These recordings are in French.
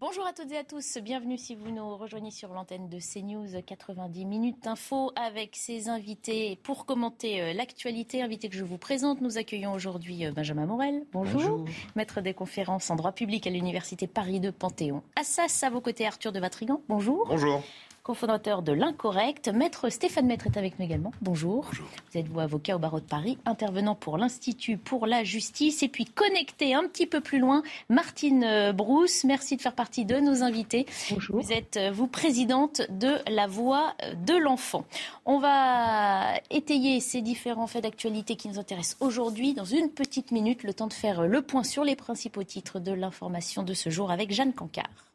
Bonjour à toutes et à tous, bienvenue si vous nous rejoignez sur l'antenne de CNews 90 minutes info avec ses invités pour commenter euh, l'actualité. Invité que je vous présente, nous accueillons aujourd'hui euh, Benjamin Morel. Bonjour. Maître des conférences en droit public à l'Université Paris de Panthéon. Assas à vos côtés Arthur de Vatrigan. Bonjour. Bonjour cofondateur de l'Incorrect. Maître Stéphane Maître est avec nous également. Bonjour. Bonjour. Vous êtes vous avocat au barreau de Paris, intervenant pour l'Institut pour la justice et puis connecté un petit peu plus loin, Martine euh, Brousse. Merci de faire partie de nos invités. Bonjour. Vous êtes euh, vous présidente de la Voix de l'enfant. On va étayer ces différents faits d'actualité qui nous intéressent aujourd'hui dans une petite minute, le temps de faire le point sur les principaux titres de l'information de ce jour avec Jeanne Cancard.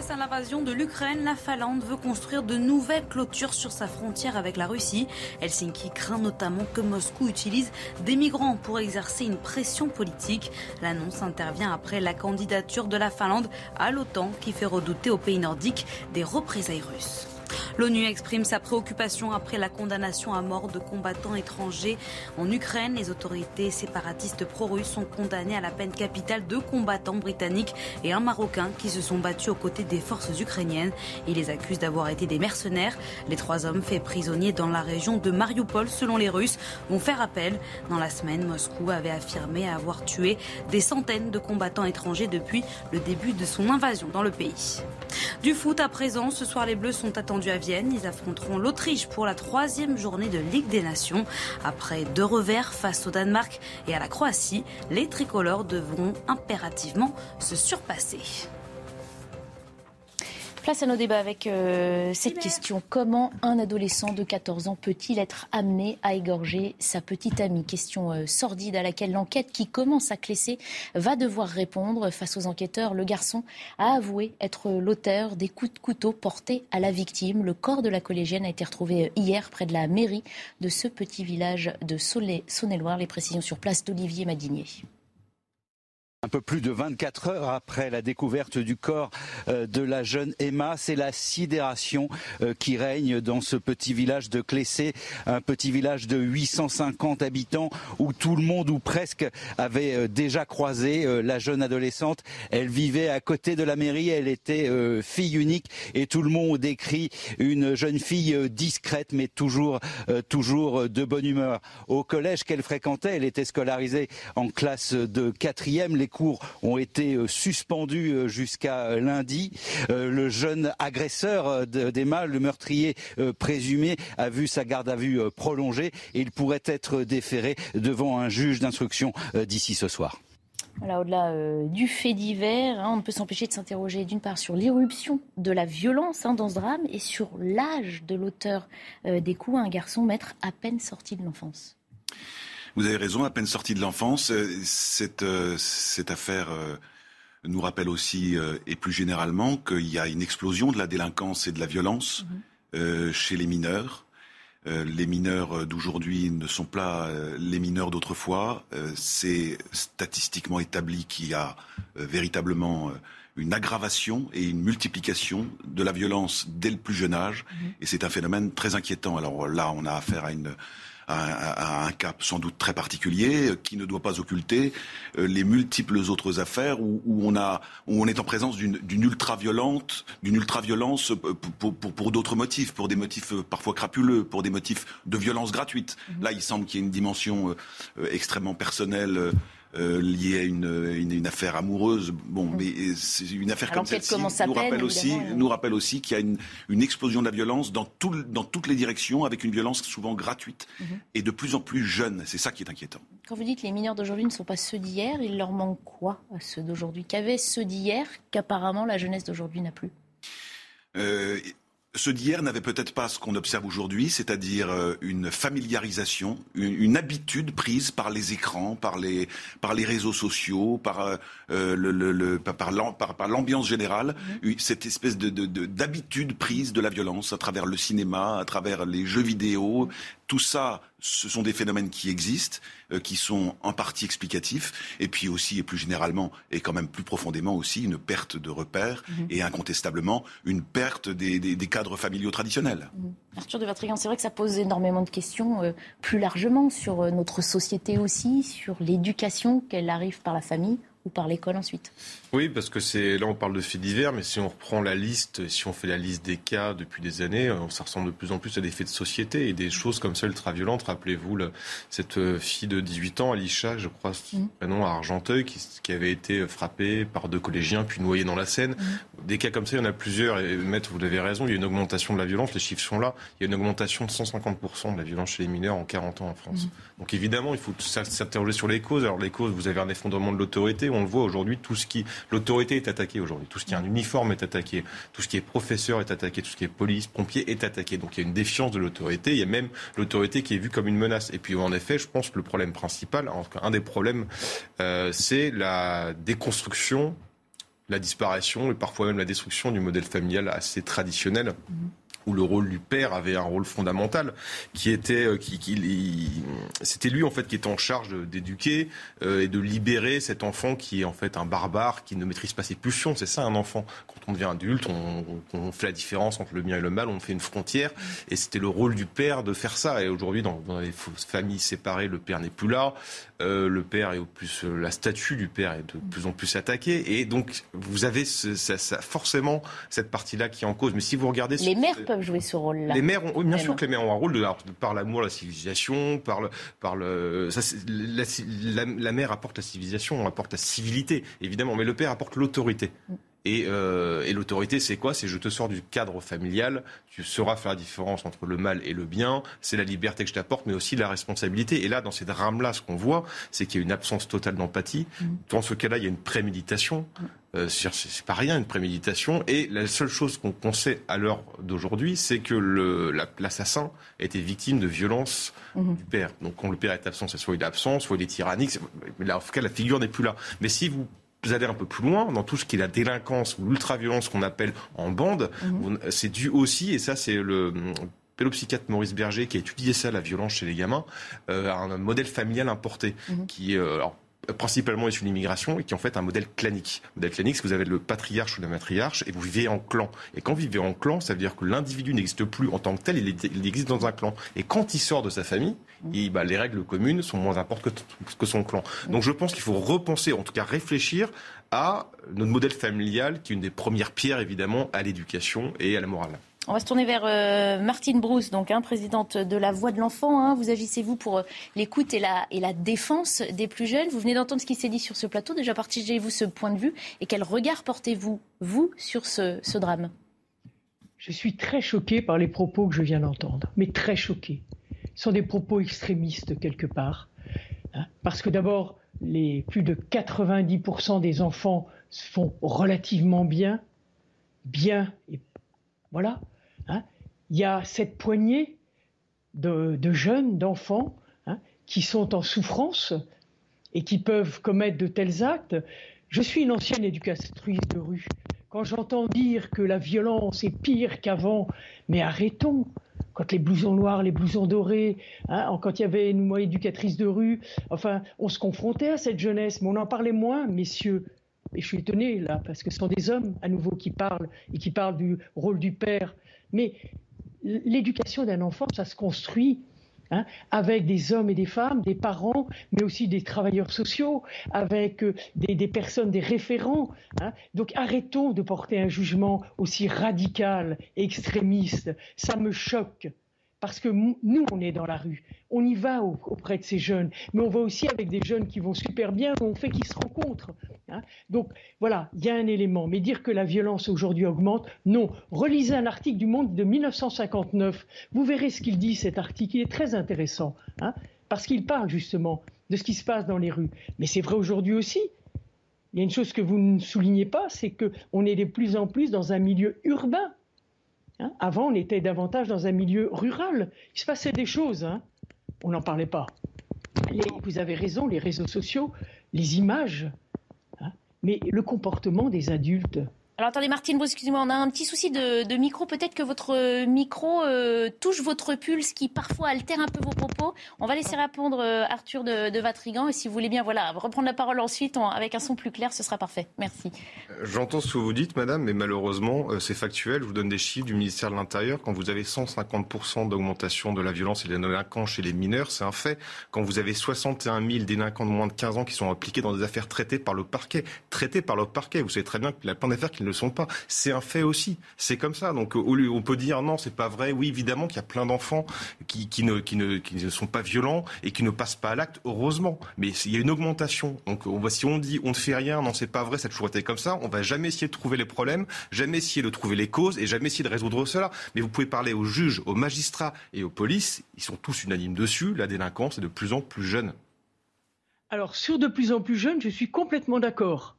Face à l'invasion de l'Ukraine, la Finlande veut construire de nouvelles clôtures sur sa frontière avec la Russie. Helsinki craint notamment que Moscou utilise des migrants pour exercer une pression politique. L'annonce intervient après la candidature de la Finlande à l'OTAN qui fait redouter aux pays nordiques des représailles russes. L'ONU exprime sa préoccupation après la condamnation à mort de combattants étrangers en Ukraine. Les autorités séparatistes pro-russes sont condamnées à la peine capitale de combattants britanniques et un Marocain qui se sont battus aux côtés des forces ukrainiennes. Ils les accusent d'avoir été des mercenaires. Les trois hommes faits prisonniers dans la région de Mariupol, selon les Russes, vont faire appel. Dans la semaine, Moscou avait affirmé avoir tué des centaines de combattants étrangers depuis le début de son invasion dans le pays. Du foot à présent, ce soir les Bleus sont attendus à Vienne. Ils affronteront l'Autriche pour la troisième journée de Ligue des Nations. Après deux revers face au Danemark et à la Croatie, les tricolores devront impérativement se surpasser. Place à nos débats avec euh, cette question. Comment un adolescent de 14 ans peut-il être amené à égorger sa petite amie? Question euh, sordide à laquelle l'enquête qui commence à classer va devoir répondre. Face aux enquêteurs, le garçon a avoué être l'auteur des coups de couteau portés à la victime. Le corps de la collégienne a été retrouvé euh, hier près de la mairie de ce petit village de Saône-et-Loire. Les précisions sur place d'Olivier Madinier. Un peu plus de 24 heures après la découverte du corps euh, de la jeune Emma, c'est la sidération euh, qui règne dans ce petit village de Clessé, un petit village de 850 habitants où tout le monde ou presque avait euh, déjà croisé la jeune adolescente. Elle vivait à côté de la mairie, elle était fille unique et tout le monde décrit une jeune fille discrète mais toujours toujours de bonne humeur. Au collège qu'elle fréquentait, elle était scolarisée en classe de quatrième ont été euh, suspendus euh, jusqu'à euh, lundi. Le jeune agresseur d'Emma, le meurtrier présumé, a vu sa garde à vue prolongée et il pourrait être déféré devant un juge d'instruction d'ici ce soir. au-delà du fait divers, hein, on ne peut s'empêcher de s'interroger d'une part sur l'irruption de la violence hein, dans ce drame et sur l'âge de l'auteur des coups, un garçon maître à peine sorti de l'enfance. Vous avez raison, à peine sortie de l'enfance, euh, cette, euh, cette affaire euh, nous rappelle aussi, et plus généralement, qu'il y a une explosion de la délinquance et de la violence mhm. chez les mineurs. les mineurs d'aujourd'hui ne sont pas les mineurs d'autrefois. C'est statistiquement établi qu'il y a véritablement une aggravation et une multiplication de la violence dès le plus jeune âge. Mhm. Et c'est un phénomène très inquiétant. Alors là, on a affaire à une à, un cap sans doute très particulier qui ne doit pas occulter euh, les multiples autres affaires où, on a où on est en présence d'une ultra violente d'une ultra violence pour, pour, pour, d'autres motifs pour des motifs euh, parfois crapuleux pour des motifs de violence gratuite mm-hmm. là il semble qu'il y ait une dimension euh, extrêmement personnelle euh, lié à une, une, affaire amoureuse. Bon, mm. mais c'est une affaire comme celle-ci nous rappelle aussi, nous rappelle aussi qu'il y a une, une, explosion de la violence dans, tout, dans toutes les directions, avec une violence souvent gratuite mm-hmm. et de plus en plus jeune. C'est ça qui est inquiétant. Quand vous dites que les mineurs d'aujourd'hui ne sont pas ceux d'hier, il leur manque quoi à ceux d'aujourd'hui? Qu'avaient ceux d'hier qu'apparemment la jeunesse d'aujourd'hui n'a plus? Euh, ceux d'hier n'avaient peut-être pas ce qu'on observe aujourd'hui, c'est-à-dire euh, une familiarisation, une, habitude prise par les écrans, par les, par les réseaux sociaux, par, euh, le, le, par, par l'ambiance générale, mm-hmm. cette espèce de, d'habitude prise de la violence à travers le cinéma, à travers les jeux vidéo, tout ça, ce sont des phénomènes qui existent, euh, qui sont en partie explicatifs, et puis aussi, et plus généralement, et quand même plus profondément aussi, une perte de repères, mhm. et incontestablement, une perte des, cadres familiaux traditionnels. Mhm. Arthur de Vatrigan, c'est vrai que ça pose énormément de questions, euh, plus largement, sur euh, notre société aussi, sur l'éducation qu'elle arrive par la famille ou par l'école ensuite. Oui, parce que c'est là on parle de faits divers, mais si on reprend la liste, si on fait la liste des cas depuis des années, euh, ça ressemble de plus en plus à des faits de société et des choses comme ça ultra-violentes. Rappelez-vous cette euh, fille de 18 ans, Alicia, je crois, mmh. à Argenteuil, qui, qui, avait été frappée par deux collégiens puis noyée dans la Seine. Mmh. Des cas comme ça, il y en a plusieurs. Et maître, vous avez raison, il y a une augmentation de la violence. Les chiffres sont là. Il y a une augmentation de 150% de la violence chez les mineurs en 40 ans en France. Mmh. Donc évidemment, il faut s'interroger sur les causes. Alors les causes, vous avez un effondrement de l'autorité. On le voit aujourd'hui, tout ce qui l'autorité est attaquée aujourd'hui. Tout ce qui est un uniforme est attaqué. Tout ce qui est professeur est attaqué. Tout ce qui est police, pompier est attaqué. Donc il y a une défiance de l'autorité. Il y a même l'autorité qui est vue comme une menace. Et puis en effet, je pense que le problème principal, en tout cas un des problèmes, euh, c'est la déconstruction la disparition et parfois même la destruction du modèle familial assez traditionnel. Mmh où le rôle du père avait un rôle fondamental, qui était, euh, qui, c'était lui en fait qui était en charge d'éduquer euh, et de libérer cet enfant qui est en fait un barbare, qui ne maîtrise pas ses pulsions. C'est ça un enfant. On devient adulte, on, on, fait la différence entre le bien et le mal, on fait une frontière, et c'était le rôle du père de faire ça. Et aujourd'hui, dans, dans, les familles séparées, le père n'est plus là. Euh, le père est au plus, euh, la statue du père est de plus en plus attaquée, et donc vous avez ce, ça, ça, forcément cette partie-là qui est en cause. Mais si vous regardez les mères peuvent jouer ce rôle-là. Les mères, ont, bien sûr que les mères ont un rôle de, par l'amour, la civilisation, par le, par le, ça, la, la, mère apporte la civilisation, apporte la civilité, évidemment, mais le père apporte l'autorité. Mm. Et, euh, et l'autorité, c'est quoi? C'est je te sors du cadre familial, tu sauras faire la différence entre le mal et le bien, c'est la liberté que je t'apporte, mais aussi la responsabilité. Et là, dans ces drames-là, ce qu'on voit, c'est qu'il y a une absence totale d'empathie. Mmh. Dans ce cas-là, il y a une préméditation. Mmh. Euh, c'est pas rien une préméditation. Et la seule chose qu'on sait à l'heure d'aujourd'hui, c'est que l'assassin a été victime de violences mmh. du père. Donc quand le père est absent, c'est soit il est absent, soit il est tyrannique. Mais là, en tout cas, la figure n'est plus là. Mais si vous vous allez un peu plus loin dans tout ce qui est la délinquance ou l'ultra-violence qu'on appelle en bande, mhm. c'est dû aussi, et ça c'est le pédopsychiatre Maurice Berger qui a étudié ça, la violence chez les gamins, euh, un modèle familial importé mhm. qui euh, alors, principalement issu de l'immigration et qui est en fait un modèle clanique. Le modèle clanique, c'est que vous avez le patriarche ou la matriarche et vous vivez en clan. Et quand vous vivez en clan, ça veut dire que l'individu n'existe plus en tant que tel, il, existe dans un clan. Et quand il sort de sa famille, et, bah, les règles communes sont moins importantes que, que son clan. Donc je pense qu'il faut repenser, en tout cas réfléchir à notre modèle familial, qui est une des premières pierres évidemment à l'éducation et à la morale. On va se tourner vers euh, Martine Brousse, donc hein, présidente de la Voix de l'enfant. Hein. Vous agissez vous pour euh, l'écoute et la, et la défense des plus jeunes. Vous venez d'entendre ce qui s'est dit sur ce plateau. Déjà, partagez-vous ce point de vue et quel regard portez-vous, vous, sur ce, ce drame? Je suis très choquée par les propos que je viens d'entendre, mais très choquée. Sont des propos extrémistes quelque part. Hein, parce que d'abord, les plus de 90% des enfants se font relativement bien, bien, et voilà. Hein. Il y a cette poignée de, jeunes, d'enfants, hein, qui sont en souffrance et qui peuvent commettre de tels actes. Je suis une ancienne éducatrice de rue. Quand j'entends dire que la violence est pire qu'avant, mais arrêtons. Quand les blousons noirs, les blousons dorés, hein, quand il y avait une éducatrice de rue, enfin, on se confrontait à cette jeunesse, mais on en parlait moins, messieurs. Et je suis étonné là, parce que ce sont des hommes à nouveau qui parlent et qui parlent du rôle du père. Mais l'éducation d'un enfant, ça se construit Hein, avec des hommes et des femmes, des parents, mais aussi des travailleurs sociaux, avec euh, des, personnes, des référents. Hein. Donc arrêtons de porter un jugement aussi radical et extrémiste. Ça me choque. Parce que nous, on est dans la rue, on y va auprès de ces jeunes, mais on va aussi avec des jeunes qui vont super bien, on fait qu'ils se rencontrent. Hein. Donc voilà, il y a un élément. Mais dire que la violence aujourd'hui augmente, non. Relisez un article du Monde de 1959. Vous verrez ce qu'il dit, cet article. Il est très intéressant, hein, parce qu'il parle justement de ce qui se passe dans les rues. Mais c'est vrai aujourd'hui aussi. Il y a une chose que vous ne soulignez pas, c'est qu'on est de plus en plus dans un milieu urbain. Hein. Avant, on était davantage dans un milieu rural. Il se passait des choses. Hein. On n'en parlait pas. vous avez raison, les réseaux sociaux, les images, hein. mais le comportement des adultes Alors attendez, Martine excusez-moi, on a un petit souci de, micro. Peut-être que votre euh, micro euh, touche votre pulse qui parfois altère un peu vos propos. On va laisser répondre euh, Arthur de, Vatrigan. Et si vous voulez bien voilà, reprendre la parole ensuite avec un son plus clair, ce sera parfait. Merci. J'entends ce que vous dites, madame, mais malheureusement, c'est factuel. Je vous donne des chiffres du ministère de l'Intérieur. Quand vous avez 150% d'augmentation de la violence et des délinquants chez les mineurs, c'est un fait. Quand vous avez 61 000 délinquants de moins de 15 ans qui sont impliqués dans des affaires traitées par le parquet, traitées par le parquet, vous savez très bien qu'il y a plein d'affaires qui ne sont pas. C'est un fait aussi. C'est comme ça. Donc on peut dire non, c'est pas vrai. Oui, évidemment qu'il y a plein d'enfants qui, ne, sont pas violents et qui ne passent pas à l'acte, heureusement. Mais il y a une augmentation. Donc on si on dit on ne fait rien, non, c'est pas vrai, ça a toujours été comme ça, on va jamais essayer de trouver les problèmes, jamais essayer de trouver les causes et jamais essayer de résoudre cela. Mais vous pouvez parler aux juges, aux magistrats et aux polices, ils sont tous unanimes dessus. La délinquance est de plus en plus jeune. Alors sur de plus en plus jeune, je suis complètement d'accord.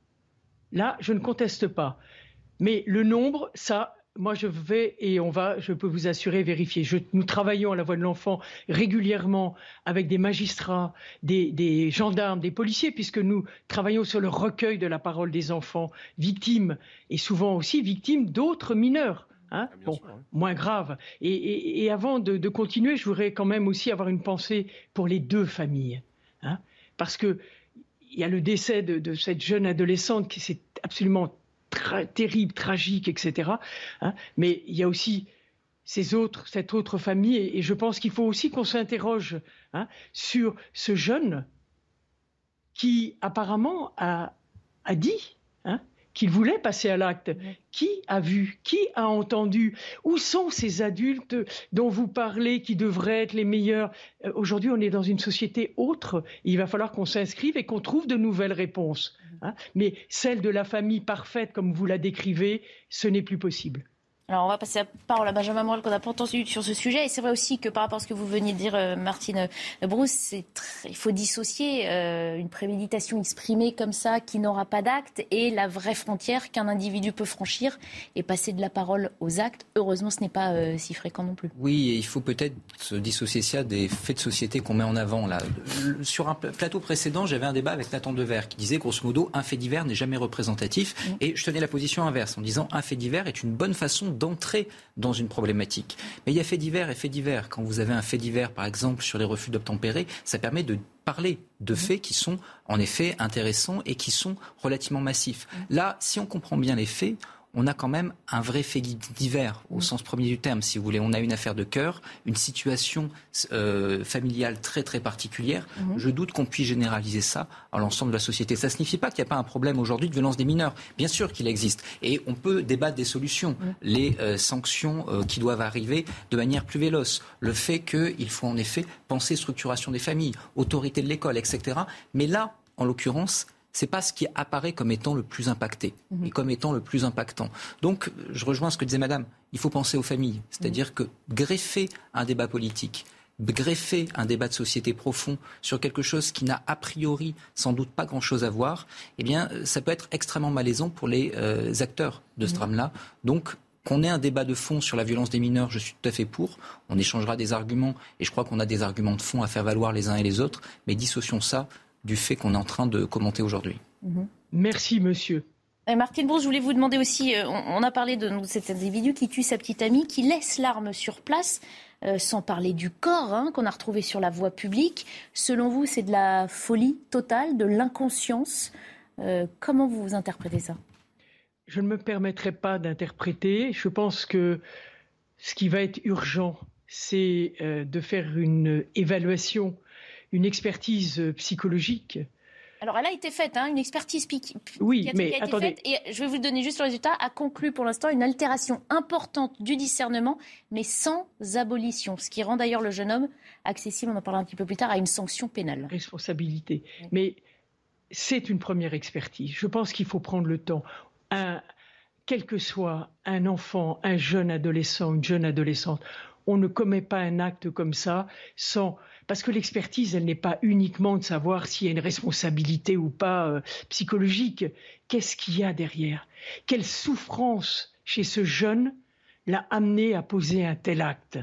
Là, je ne conteste pas. Mais le nombre, ça, moi, je vais et on va, je peux vous assurer, vérifier. nous travaillons à la voix de l'enfant régulièrement avec des magistrats, des, gendarmes, des policiers, puisque nous travaillons sur le recueil de la parole des enfants victimes et souvent aussi victimes d'autres mineurs. Hein ah, bon, moins graves. Et, avant de, continuer, je voudrais quand même aussi avoir une pensée pour les deux familles. Hein parce que il y a le décès de, de cette jeune adolescente qui s'est absolument terrible, tragique, etc. Hein. mais il y a aussi ces autres, cette autre famille, et, je pense qu'il faut aussi qu'on s'interroge hein, sur ce jeune qui apparemment a, dit qu'il voulait passer à l'acte. Qui a vu Qui a entendu? Où sont ces adultes dont vous parlez qui devraient être les meilleurs? Euh, Aujourd'hui, on est dans une société autre. Il va falloir qu'on s'inscrive et qu'on trouve de nouvelles réponses. Hein. Mais celle de la famille parfaite, comme vous la décrivez, ce n'est plus possible. Alors, on va passer la parole à Benjamin Morel qu'on n'a pas entendu sur ce sujet. Et c'est vrai aussi que par rapport à ce que vous veniez de dire, euh, Martine euh, Brousse, il faut dissocier euh, une préméditation exprimée comme ça, qui n'aura pas d'acte, et la vraie frontière qu'un individu peut franchir et passer de la parole aux actes. Heureusement, ce n'est pas si fréquent non plus. Oui, et il faut peut-être se dissocier ça des faits de société qu'on met en avant. Là. Sur un plateau précédent, j'avais un débat avec Nathan Dever qui disait, grosso modo, un fait divers n'est jamais représentatif. Mm. Et je tenais la position inverse en disant, un fait divers est une bonne façon d'entrer dans une problématique. Mais il y a fait divers et fait divers. Quand vous avez un fait divers, par exemple, sur les refus d'obtempérer, ça permet de parler de faits qui sont en effet intéressants et qui sont relativement massifs. Là, si on comprend bien les faits, on a quand même un vrai fait divers au mm. sens premier du terme, si vous voulez. On a une affaire de cœur, une situation euh, familiale très très particulière. Mm-hmm. Je doute qu'on puisse généraliser ça à l'ensemble de la société. Ça ne signifie pas qu'il n'y a pas un problème aujourd'hui de violence des mineurs. Bien sûr qu'il existe. Et on peut débattre des solutions, mm. les euh, sanctions euh, qui doivent arriver de manière plus véloce. Le fait qu'il faut en effet penser structuration des familles, autorité de l'école, etc. Mais là, en l'occurrence, c'est pas ce qui apparaît comme étant le plus impacté mhm. et comme étant le plus impactant. Donc, je rejoins ce que disait Madame. Il faut penser aux familles, c'est-à-dire mhm. que greffer un débat politique, greffer un débat de société profond sur quelque chose qui n'a a priori sans doute pas grand-chose à voir, eh bien, ça peut être extrêmement malaisant pour les euh, acteurs de ce mhm. drame-là. Donc, qu'on ait un débat de fond sur la violence des mineurs, je suis tout à fait pour. On échangera des arguments et je crois qu'on a des arguments de fond à faire valoir les uns et les autres. Mais dissocions ça du fait qu'on est en train de commenter aujourd'hui. Mhm. Merci, monsieur. Euh, Martine Brousse, je voulais vous demander aussi, euh, on, a parlé de, cet individu qui tue sa petite amie, qui laisse l'arme sur place, euh, sans parler du corps hein, qu'on a retrouvé sur la voie publique. Selon vous, c'est de la folie totale, de l'inconscience. comment vous interprétez ça? Je ne me permettrai pas d'interpréter. Je pense que ce qui va être urgent, c'est de faire une évaluation une expertise euh, psychologique. Alors, elle a été faite, hein, une expertise oui, mais a été attendez. faite, et je vais vous donner juste le résultat, a conclu pour l'instant une altération importante du discernement, mais sans abolition, ce qui rend d'ailleurs le jeune homme accessible, on en parlera un petit peu plus tard, à une sanction pénale. Responsabilité. Mais c'est une première expertise. Je pense qu'il faut prendre le temps. Un, quel que soit un enfant, un jeune adolescent, une jeune adolescente, on ne commet pas un acte comme ça sans parce que l'expertise, elle n'est pas uniquement de savoir s'il y a une responsabilité ou pas euh, psychologique. Qu'est-ce qu'il y a derrière? Quelle souffrance chez ce jeune l'a amené à poser un tel acte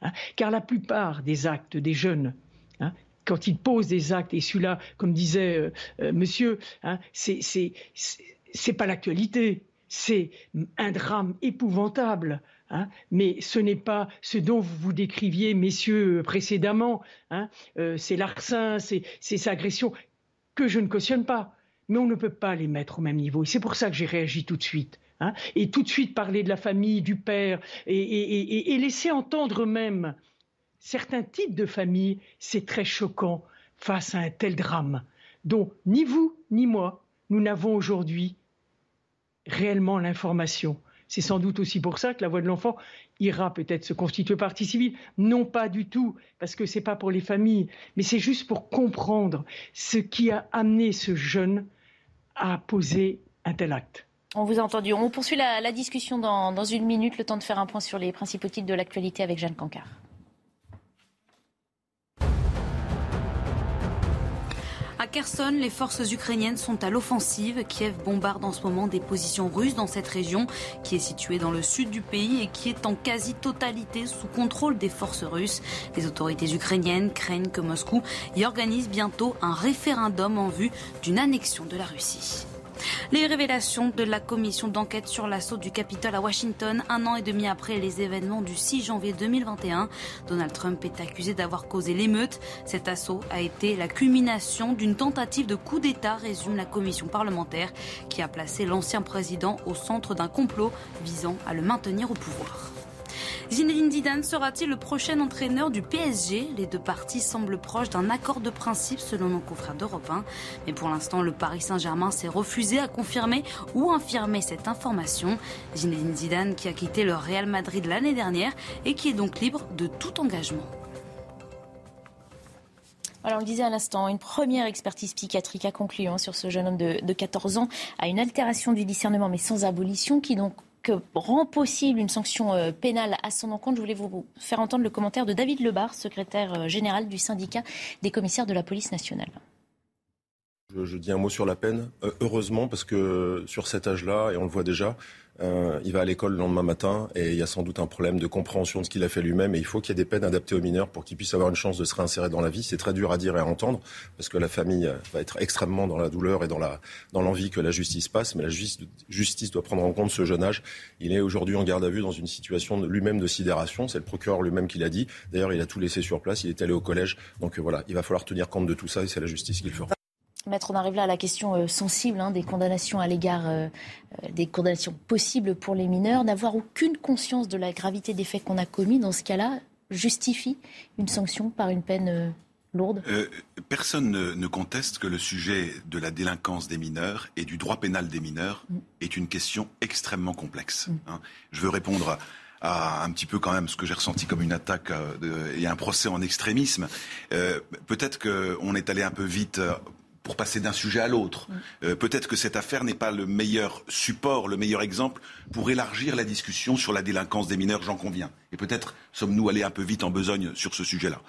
hein? Car la plupart des actes des jeunes, hein, quand ils posent des actes, et celui-là, comme disait euh, euh, monsieur, hein, c'est pas l'actualité. c'est un drame épouvantable. Hein. mais ce n'est pas ce dont vous vous décriviez, messieurs, précédemment. Hein. Euh, c'est l'arsen, c'est ces agressions que je ne cautionne pas. Mais on ne peut pas les mettre au même niveau. Et c'est pour ça que j'ai réagi tout de suite. Hein. et tout de suite parler de la famille, du père, et, et laisser entendre même certains types de familles, c'est très choquant face à un tel drame, dont ni vous ni moi, nous n'avons aujourd'hui réellement l'information. C'est sans doute aussi pour ça que la voix de l'enfant ira peut-être se constituer partie civile. Non pas du tout, parce que ce n'est pas pour les familles, mais c'est juste pour comprendre ce qui a amené ce jeune à poser un tel acte. On vous a entendu. On poursuit la, discussion dans, dans, une minute, le temps de faire un point sur les principaux titres de l'actualité avec Jeanne Cancard. À Kherson, les forces ukrainiennes sont à l'offensive. Kiev bombarde en ce moment des positions russes dans cette région qui est située dans le sud du pays et qui est en quasi-totalité sous contrôle des forces russes. Les autorités ukrainiennes craignent que Moscou y organise bientôt un référendum en vue d'une annexion de la Russie. Les révélations de la commission d'enquête sur l'assaut du Capitole à Washington, un an et demi après les événements du 6 janvier 2021. Donald Trump est accusé d'avoir causé l'émeute. Cet assaut a été la culmination d'une tentative de coup d'État, résume la commission parlementaire, qui a placé l'ancien président au centre d'un complot visant à le maintenir au pouvoir. Zinedine Zidane sera-t-il le prochain entraîneur du PSG Les deux parties semblent proches d'un accord de principe selon nos confrères d'Europe 1. Mais pour l'instant, le Paris Saint-Germain s'est refusé à confirmer ou infirmer cette information. Zinedine Zidane qui a quitté le Real Madrid l'année dernière et qui est donc libre de tout engagement. Alors, on le disait à l'instant, une première expertise psychiatrique a conclu hein, sur ce jeune homme de, de 14 ans à une altération du discernement, mais sans abolition, qui donc rend possible une sanction euh, pénale à son encontre. Je voulais vous faire entendre le commentaire de David Lebar, secrétaire euh, général du syndicat des commissaires de la police nationale. Je, dis un mot sur la peine. Euh, heureusement, parce que sur cet âge-là, et on le voit déjà, euh, il va à l'école le lendemain matin et il y a sans doute un problème de compréhension de ce qu'il a fait lui-même et il faut qu'il y ait des peines adaptées aux mineurs pour qu'ils puissent avoir une chance de se réinsérer dans la vie. C'est très dur à dire et à entendre parce que la famille va être extrêmement dans la douleur et dans la dans l'envie que la justice passe, mais la justice, justice doit prendre en compte ce jeune âge. Il est aujourd'hui en garde à vue dans une situation lui-même de sidération. C'est le procureur lui-même qui l'a dit. D'ailleurs, il a tout laissé sur place. Il est allé au collège. Donc euh, voilà, il va falloir tenir compte de tout ça et c'est la justice qui le fera. Maître, on arrive là à la question euh, sensible hein, des condamnations à l'égard euh, euh, des condamnations possibles pour les mineurs. N'avoir aucune conscience de la gravité des faits qu'on a commis dans ce cas-là justifie une sanction par une peine lourde? Personne ne, conteste que le sujet de la délinquance des mineurs et du droit pénal des mineurs mm. est une question extrêmement complexe. Mm. Hein. Je veux répondre à un petit peu quand même ce que j'ai ressenti comme une attaque et un procès en extrémisme. Peut-être qu'on est allé un peu vite pour passer d'un sujet à l'autre. Mm. Euh, peut-être que cette affaire n'est pas le meilleur support, le meilleur exemple pour élargir la discussion sur la délinquance des mineurs, j'en conviens. Et peut-être sommes-nous allés un peu vite en besogne sur ce sujet-là.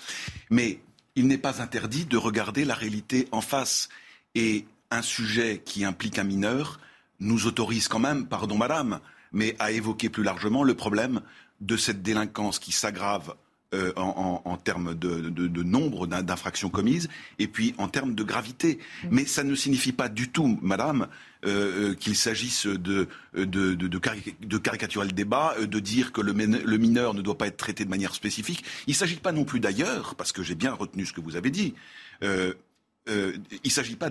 Mais il n'est pas interdit de regarder la réalité en face. Et un sujet qui implique un mineur nous autorise quand même, pardon madame, mais à évoquer plus largement le problème de cette délinquance qui s'aggrave euh, en, termes de, nombre d'infractions commises et puis en termes de gravité. Mm. Mais ça ne signifie pas du tout, madame, euh, euh, qu'il s'agisse de, de, caricaturer le débat, de dire que le, mineur ne doit pas être traité de manière spécifique. Il ne s'agit pas non plus d'ailleurs, parce que j'ai bien retenu ce que vous avez dit, il ne s'agit pas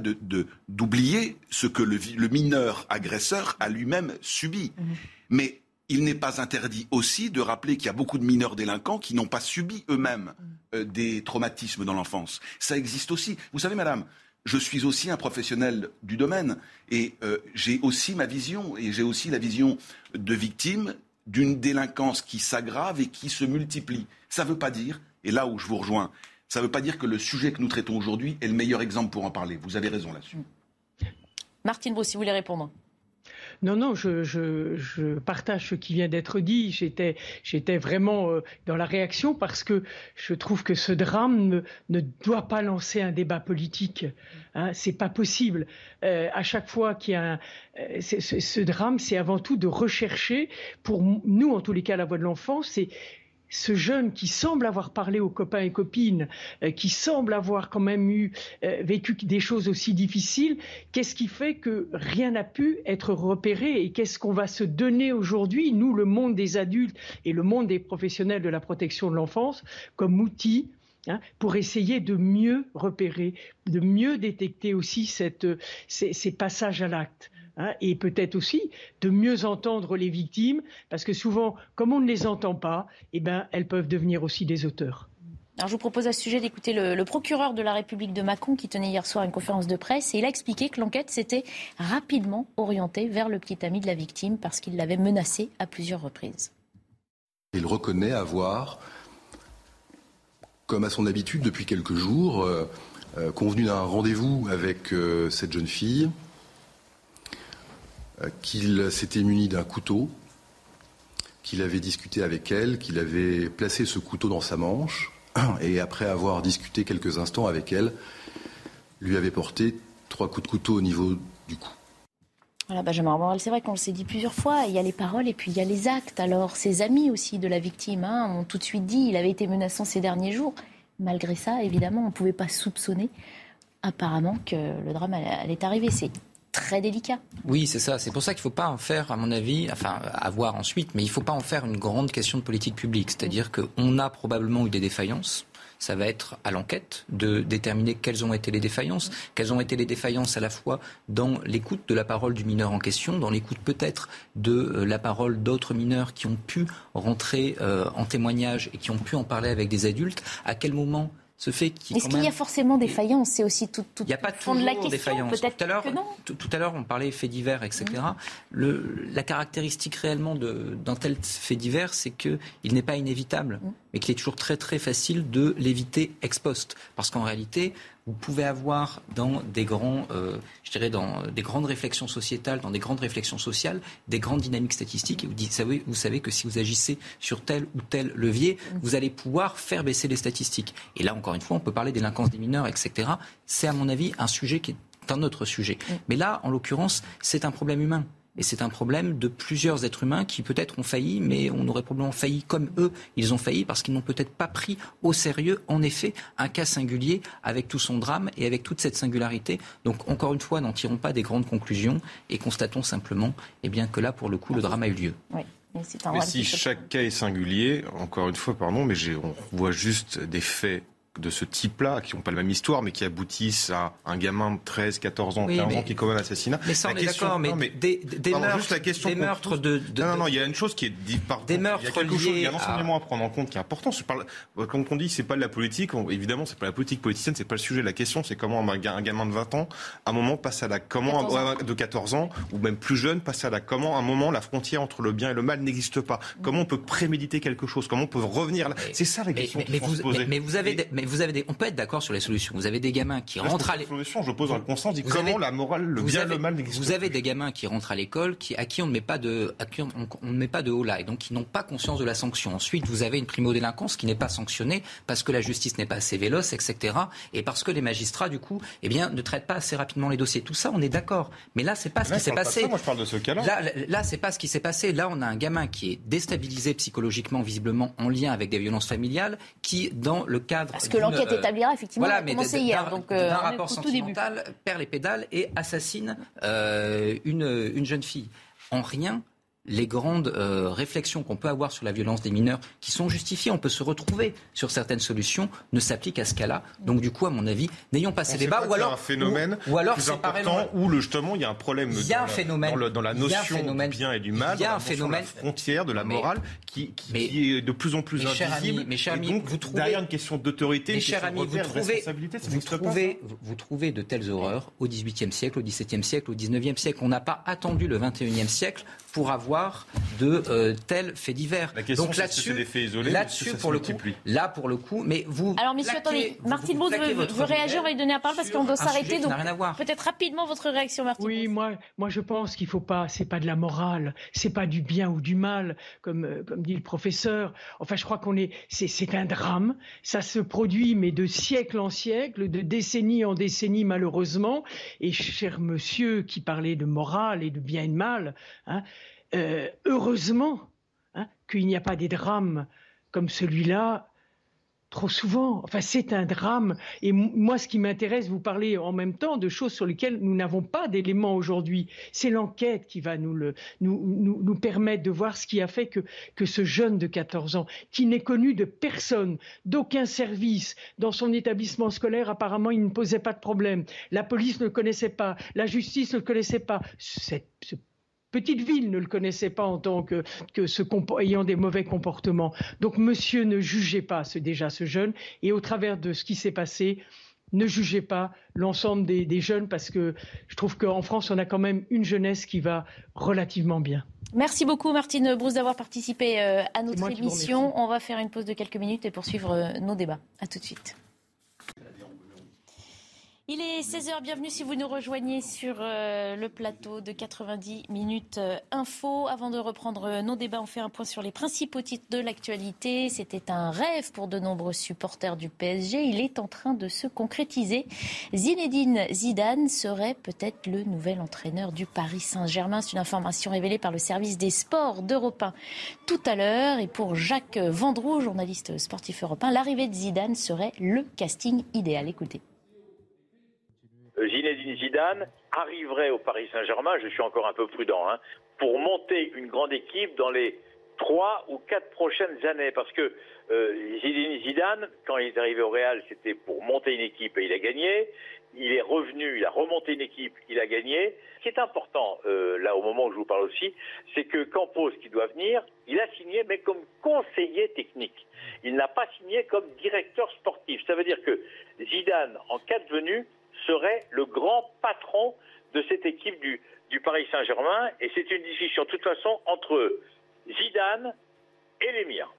d'oublier ce que le, mineur agresseur a lui-même subi. Mm. Mais il n'est pas interdit aussi de rappeler qu'il y a beaucoup de mineurs délinquants qui n'ont pas subi eux-mêmes mm. euh, des traumatismes dans l'enfance. Ça existe aussi. Vous savez, madame, je suis aussi un professionnel du domaine et euh, j'ai aussi ma vision et j'ai aussi la vision de victime d'une délinquance qui s'aggrave et qui se multiplie. Ça ne veut pas dire, et là où je vous rejoins, ça ne veut pas dire que le sujet que nous traitons aujourd'hui est le meilleur exemple pour en parler. Vous avez raison là-dessus. Martine Brousse, si vous voulez répondre? Non, non, je, partage ce qui vient d'être dit. J'étais, vraiment euh, dans la réaction parce que je trouve que ce drame ne, doit pas lancer un débat politique. Hein, c'est pas possible. Euh, à chaque fois qu'il y a euh, ce, drame, c'est avant tout de rechercher, pour nous en tous les cas, la voix de l'enfant, c'est ce jeune qui semble avoir parlé aux copains et copines, euh, qui semble avoir quand même eu euh, vécu des choses aussi difficiles, qu'est-ce qui fait que rien n'a pu être repéré et qu'est-ce qu'on va se donner aujourd'hui, nous, le monde des adultes et le monde des professionnels de la protection de l'enfance, comme outil hein, pour essayer de mieux repérer, de mieux détecter aussi ces passages à l'acte. Hein, et peut-être aussi de mieux entendre les victimes, parce que souvent, comme on ne les entend pas, eh ben, elles peuvent devenir aussi des auteurs. Alors, je vous propose à ce sujet d'écouter le, procureur de la République de Mâcon qui tenait hier soir une conférence de presse et il a expliqué que l'enquête s'était rapidement orientée vers le petit ami de la victime parce qu'il l'avait menacé à plusieurs reprises. Il reconnaît avoir, comme à son habitude depuis quelques jours, euh, euh, convenu d'un rendez-vous avec euh, cette jeune fille euh, qu'il s'était muni d'un couteau, qu'il avait discuté avec elle, qu'il avait placé ce couteau dans sa manche, et après avoir discuté quelques instants avec elle, lui avait porté trois coups de couteau au niveau du cou. Voilà, Benjamin Morel, c'est vrai qu'on le s'est dit plusieurs fois, il y a les paroles et puis il y a les actes. Alors, ses amis aussi de la victime hein, ont tout de suite dit il avait été menaçant ces derniers jours. Malgré ça, évidemment, on ne pouvait pas soupçonner apparemment que le drame allait arriver. C'est très délicat. Oui, c'est ça. C'est pour ça qu'il ne faut pas en faire, à mon avis, enfin, à voir ensuite, mais il ne faut pas en faire une grande question de politique publique. C'est-à-dire qu'on a probablement eu des défaillances. Ça va être à l'enquête de déterminer quelles ont été les défaillances, quelles ont été les défaillances à la fois dans l'écoute de la parole du mineur en question, dans l'écoute peut-être de euh, la parole d'autres mineurs qui ont pu rentrer euh, en témoignage et qui ont pu en parler avec des adultes, à quel moment fait Est-ce qu'il y a forcément des faillances? C'est aussi tout, tout Il n'y a pas fond de la question. Des faillances. Tout à l'heure, tout, à l'heure, on parlait faits divers, etc. Le, la caractéristique réellement d'un tel fait divers, c'est qu'il n'est pas inévitable. Mais qu'il est toujours très très facile de l'éviter ex post, parce qu'en réalité, vous pouvez avoir dans des grands, euh, je dirais dans des grandes réflexions sociétales, dans des grandes réflexions sociales, des grandes dynamiques statistiques. Et vous, dites, savez, vous savez que si vous agissez sur tel ou tel levier, vous allez pouvoir faire baisser les statistiques. Et là, encore une fois, on peut parler délinquance des mineurs, etc. C'est à mon avis un sujet qui est un autre sujet. Mais là, en l'occurrence, c'est un problème humain. Et c'est un problème de plusieurs êtres humains qui peut-être ont failli, mais on aurait probablement failli comme eux. Ils ont failli parce qu'ils n'ont peut-être pas pris au sérieux, en effet, un cas singulier avec tout son drame et avec toute cette singularité. Donc, encore une fois, n'en tirons pas des grandes conclusions et constatons simplement eh bien, que là, pour le coup, le drame a eu lieu. Oui. Mais, si chaque cas est singulier, encore une fois, pardon, mais on voit juste des faits de ce type-là, qui n'ont pas la même histoire, mais qui aboutissent à un gamin de 13, 14 ans, 15 ans qui commet un assassinat. Mais ça, on est d'accord, mais, des, meurtres, la question des meurtres de, Non, non, non, il y a une chose qui est dit par Des meurtres il y a quelque chose, il y a un enseignement à... prendre en compte qui est important. Je parle, quand on dit c'est pas de la politique, évidemment, c'est pas la politique politicienne, c'est pas le sujet. La question, c'est comment un, gamin de 20 ans, à un moment, passe à la. Comment, 14 de 14 ans, ou même plus jeune, passe à la. Comment, à un moment, la frontière entre le bien et le mal n'existe pas. Comment on peut préméditer quelque chose? Comment on peut revenir C'est ça la question. Mais, vous, mais, vous avez, mais vous avez des, on peut être d'accord sur les solutions. Vous avez des gamins qui rentrent à l'école. je pose un constat, dit comment la morale, le bien, le mal n'existe Vous avez des gamins qui rentrent à l'école, qui, à qui on ne met pas de, à qui on, ne met pas de haut là, et donc qui n'ont pas conscience de la sanction. Ensuite, vous avez une primo-délinquance qui n'est pas sanctionnée parce que la justice n'est pas assez véloce, etc. Et parce que les magistrats, du coup, eh bien, ne traitent pas assez rapidement les dossiers. Tout ça, on est d'accord. Mais là, c'est pas ce qui s'est passé. moi, je parle de ce cas-là. Là, là c'est pas ce qui s'est passé. Là, on a un gamin qui est déstabilisé psychologiquement, visiblement en lien avec des violences familiales, qui, dans le cadre. Parce que l'enquête euh, établira effectivement. Voilà, mais hier. Donc, euh, un rapport sentimental, perd les pédales et assassine euh, une, une jeune fille. En rien, les grandes euh, réflexions qu'on peut avoir sur la violence des mineurs, qui sont justifiées, on peut se retrouver sur certaines solutions, ne s'appliquent à ce cas-là. Donc du coup, à mon avis, n'ayons pas ces débats. Ou alors, un phénomène ou, alors plus important où le, justement il y a un problème il y a un phénomène, dans, la notion du bien et du mal, il y a un phénomène, de la frontière de la morale qui, qui, est de plus en plus invisible. mes chers amis, vous trouvez, derrière une question d'autorité, une question amis, vous trouvez, vous, trouvez, vous trouvez de telles horreurs au XVIIIe siècle, au XVIIe siècle, au XIXe siècle. On n'a pas attendu le XXIe siècle pour avoir de euh, tels faits divers. Donc là-dessus, des faits isolés, là-dessus pour le coup, là pour le coup, mais vous. Alors messieurs, attendez, Martine Bose veut, réagir, on va lui donner la parole parce qu'on doit s'arrêter. Donc peut-être rapidement votre réaction, Martine. Oui, moi, moi je pense qu'il faut pas, c'est pas de la morale, c'est pas du bien ou du mal, comme euh, comme dit le professeur. Enfin, je crois qu'on est, c'est un drame. Ça se produit, mais de siècle en siècle, de décennie en décennie, malheureusement. Et cher monsieur qui parlait de morale et de bien et de mal, hein, euh, heureusement hein, qu'il n'y a pas des drames comme celui-là trop souvent. Enfin, c'est un drame. Et moi, ce qui m'intéresse, vous parlez en même temps de choses sur lesquelles nous n'avons pas d'éléments aujourd'hui. C'est l'enquête qui va nous, nous, nous, nous, permettre de voir ce qui a fait que, que ce jeune de 14 ans, qui n'est connu de personne, d'aucun service, dans son établissement scolaire, apparemment, il ne posait pas de problème. La police ne le connaissait pas, la justice ne le connaissait pas. Petite ville ne le connaissait pas en tant que, que ce, ayant des mauvais comportements. Donc monsieur ne jugez pas ce, déjà ce jeune et au travers de ce qui s'est passé, ne jugez pas l'ensemble des, des, jeunes parce que je trouve qu'en France, on a quand même une jeunesse qui va relativement bien. Merci beaucoup Martine Brousse d'avoir participé euh, à notre émission. On va faire une pause de quelques minutes et poursuivre euh, nos débats. À tout de suite. Il est 16h, bienvenue si vous nous rejoignez sur euh, le plateau de 90 minutes euh, info. Avant de reprendre euh, nos débats, on fait un point sur les principaux titres de l'actualité. C'était un rêve pour de nombreux supporters du PSG. Il est en train de se concrétiser. Zinedine Zidane serait peut-être le nouvel entraîneur du Paris Saint-Germain. C'est une information révélée par le service des sports d'Europe 1 tout à l'heure. Et pour Jacques Vendroux, journaliste sportif européen, l'arrivée de Zidane serait le casting idéal. Écoutez. Zinedine Zidane arriverait au Paris Saint-Germain, je suis encore un peu prudent, hein, pour monter une grande équipe dans les trois ou quatre prochaines années. Parce que euh, Zinedine Zidane, quand il est arrivé au Real, c'était pour monter une équipe et il a gagné. Il est revenu, il a remonté une équipe, il a gagné. Ce qui est important, euh, là au moment où je vous parle aussi, c'est que Campos, qui doit venir, il a signé, mais comme conseiller technique. Il n'a pas signé comme directeur sportif. Ça veut dire que Zidane, en cas de venue, serait le grand patron de cette équipe du, Paris Saint-Germain. Et c'est une discussion, de toute façon, entre Zidane et l'émir.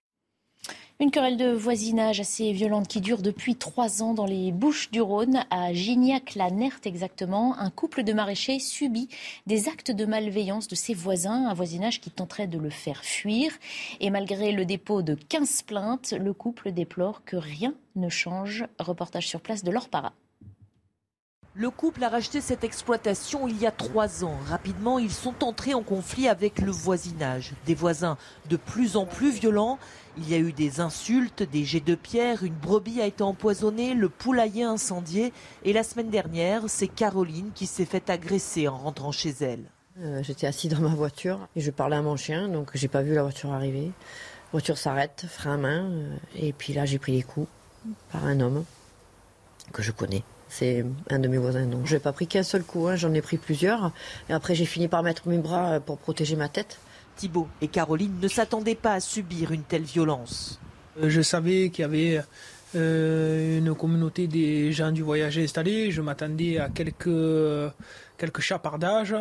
Une querelle de voisinage assez violente qui dure depuis trois ans dans les Bouches du Rhône, à Gignac-la-Nerte exactement. Un couple de maraîchers subit des actes de malveillance de ses voisins, un voisinage qui tenterait de le faire fuir. Et malgré le dépôt de 15 plaintes, le couple déplore que rien ne change. Reportage sur place de Laure Para. Le couple a racheté cette exploitation il y a trois ans. Rapidement, ils sont entrés en conflit avec le voisinage. Des voisins de plus en plus violents. Il y a eu des insultes, des jets de pierre, une brebis a été empoisonnée, le poulailler incendié. Et la semaine dernière, c'est Caroline qui s'est fait agresser en rentrant chez elle. Euh, J'étais assis dans ma voiture et je parlais à mon chien, donc j'ai pas vu la voiture arriver. La voiture s'arrête, frein à main, euh, et puis là j'ai pris des coups par un homme que je connais. C'est un de mes voisins. Donc, je n'ai pas pris qu'un seul coup, hein, j'en ai pris plusieurs. Et après, j'ai fini par mettre mes bras euh, pour protéger ma tête. Thibault et Caroline ne s'attendaient pas à subir une telle violence. Euh, je savais qu'il y avait euh, une communauté des gens du voyage installés. Je m'attendais à quelques, quelques chapardages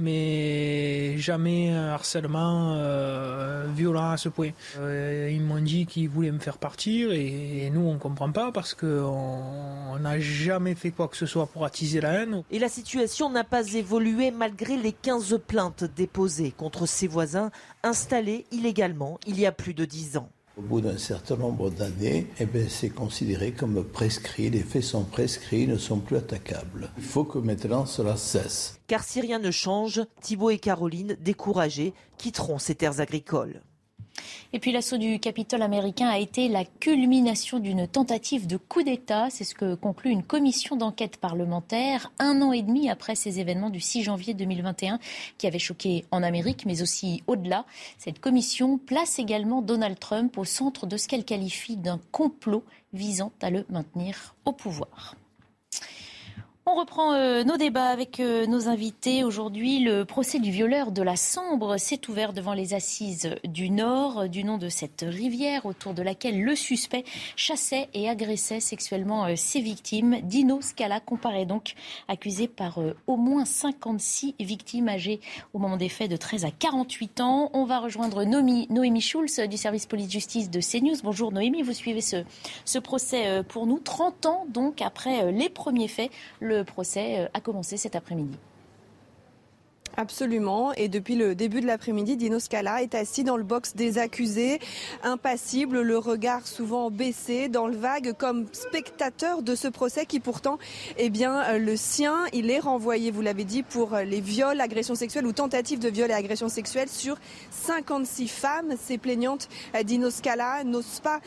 mais jamais un harcèlement euh, violent à ce point. Euh, ils m'ont dit qu'ils voulaient me faire partir et, et nous on comprend pas parce qu'on n'a jamais fait quoi que ce soit pour attiser la haine. Et la situation n'a pas évolué malgré les 15 plaintes déposées contre ses voisins installés illégalement il y a plus de 10 ans. Au bout d'un certain nombre d'années, eh bien, c'est considéré comme prescrit. Les faits sont prescrits, ne sont plus attaquables. Il faut que maintenant cela cesse. Car si rien ne change, Thibault et Caroline, découragés, quitteront ces terres agricoles. Et puis l'assaut du Capitole américain a été la culmination d'une tentative de coup d'État. C'est ce que conclut une commission d'enquête parlementaire un an et demi après ces événements du 6 janvier 2021 qui avaient choqué en Amérique, mais aussi au-delà. Cette commission place également Donald Trump au centre de ce qu'elle qualifie d'un complot visant à le maintenir au pouvoir. On reprend euh, nos débats avec euh, nos invités. Aujourd'hui, le procès du violeur de la Sambre s'est ouvert devant les assises du Nord, du nom de cette rivière autour de laquelle le suspect chassait et agressait sexuellement euh, ses victimes. Dino Scala comparaît donc accusé par au moins 56 victimes âgées au moment des faits de 13 à 48 ans. On va rejoindre Noémie, Noémie Schulz du service police-justice de CNews. Bonjour Noémie, vous suivez ce, ce procès pour nous. 30 ans donc après les premiers faits. Le procès a commencé cet après-midi. Absolument. Et depuis le début de l'après-midi, Dino Scala est assis dans le box des accusés, impassible, le regard souvent baissé, dans le vague, comme spectateur de ce procès qui pourtant est bien euh, le sien. Il est renvoyé, vous l'avez dit, pour euh, les viols, agressions sexuelles ou tentatives de viol et agressions sexuelles sur 56 femmes. Ces plaignantes euh, Dino Scala n'osent pas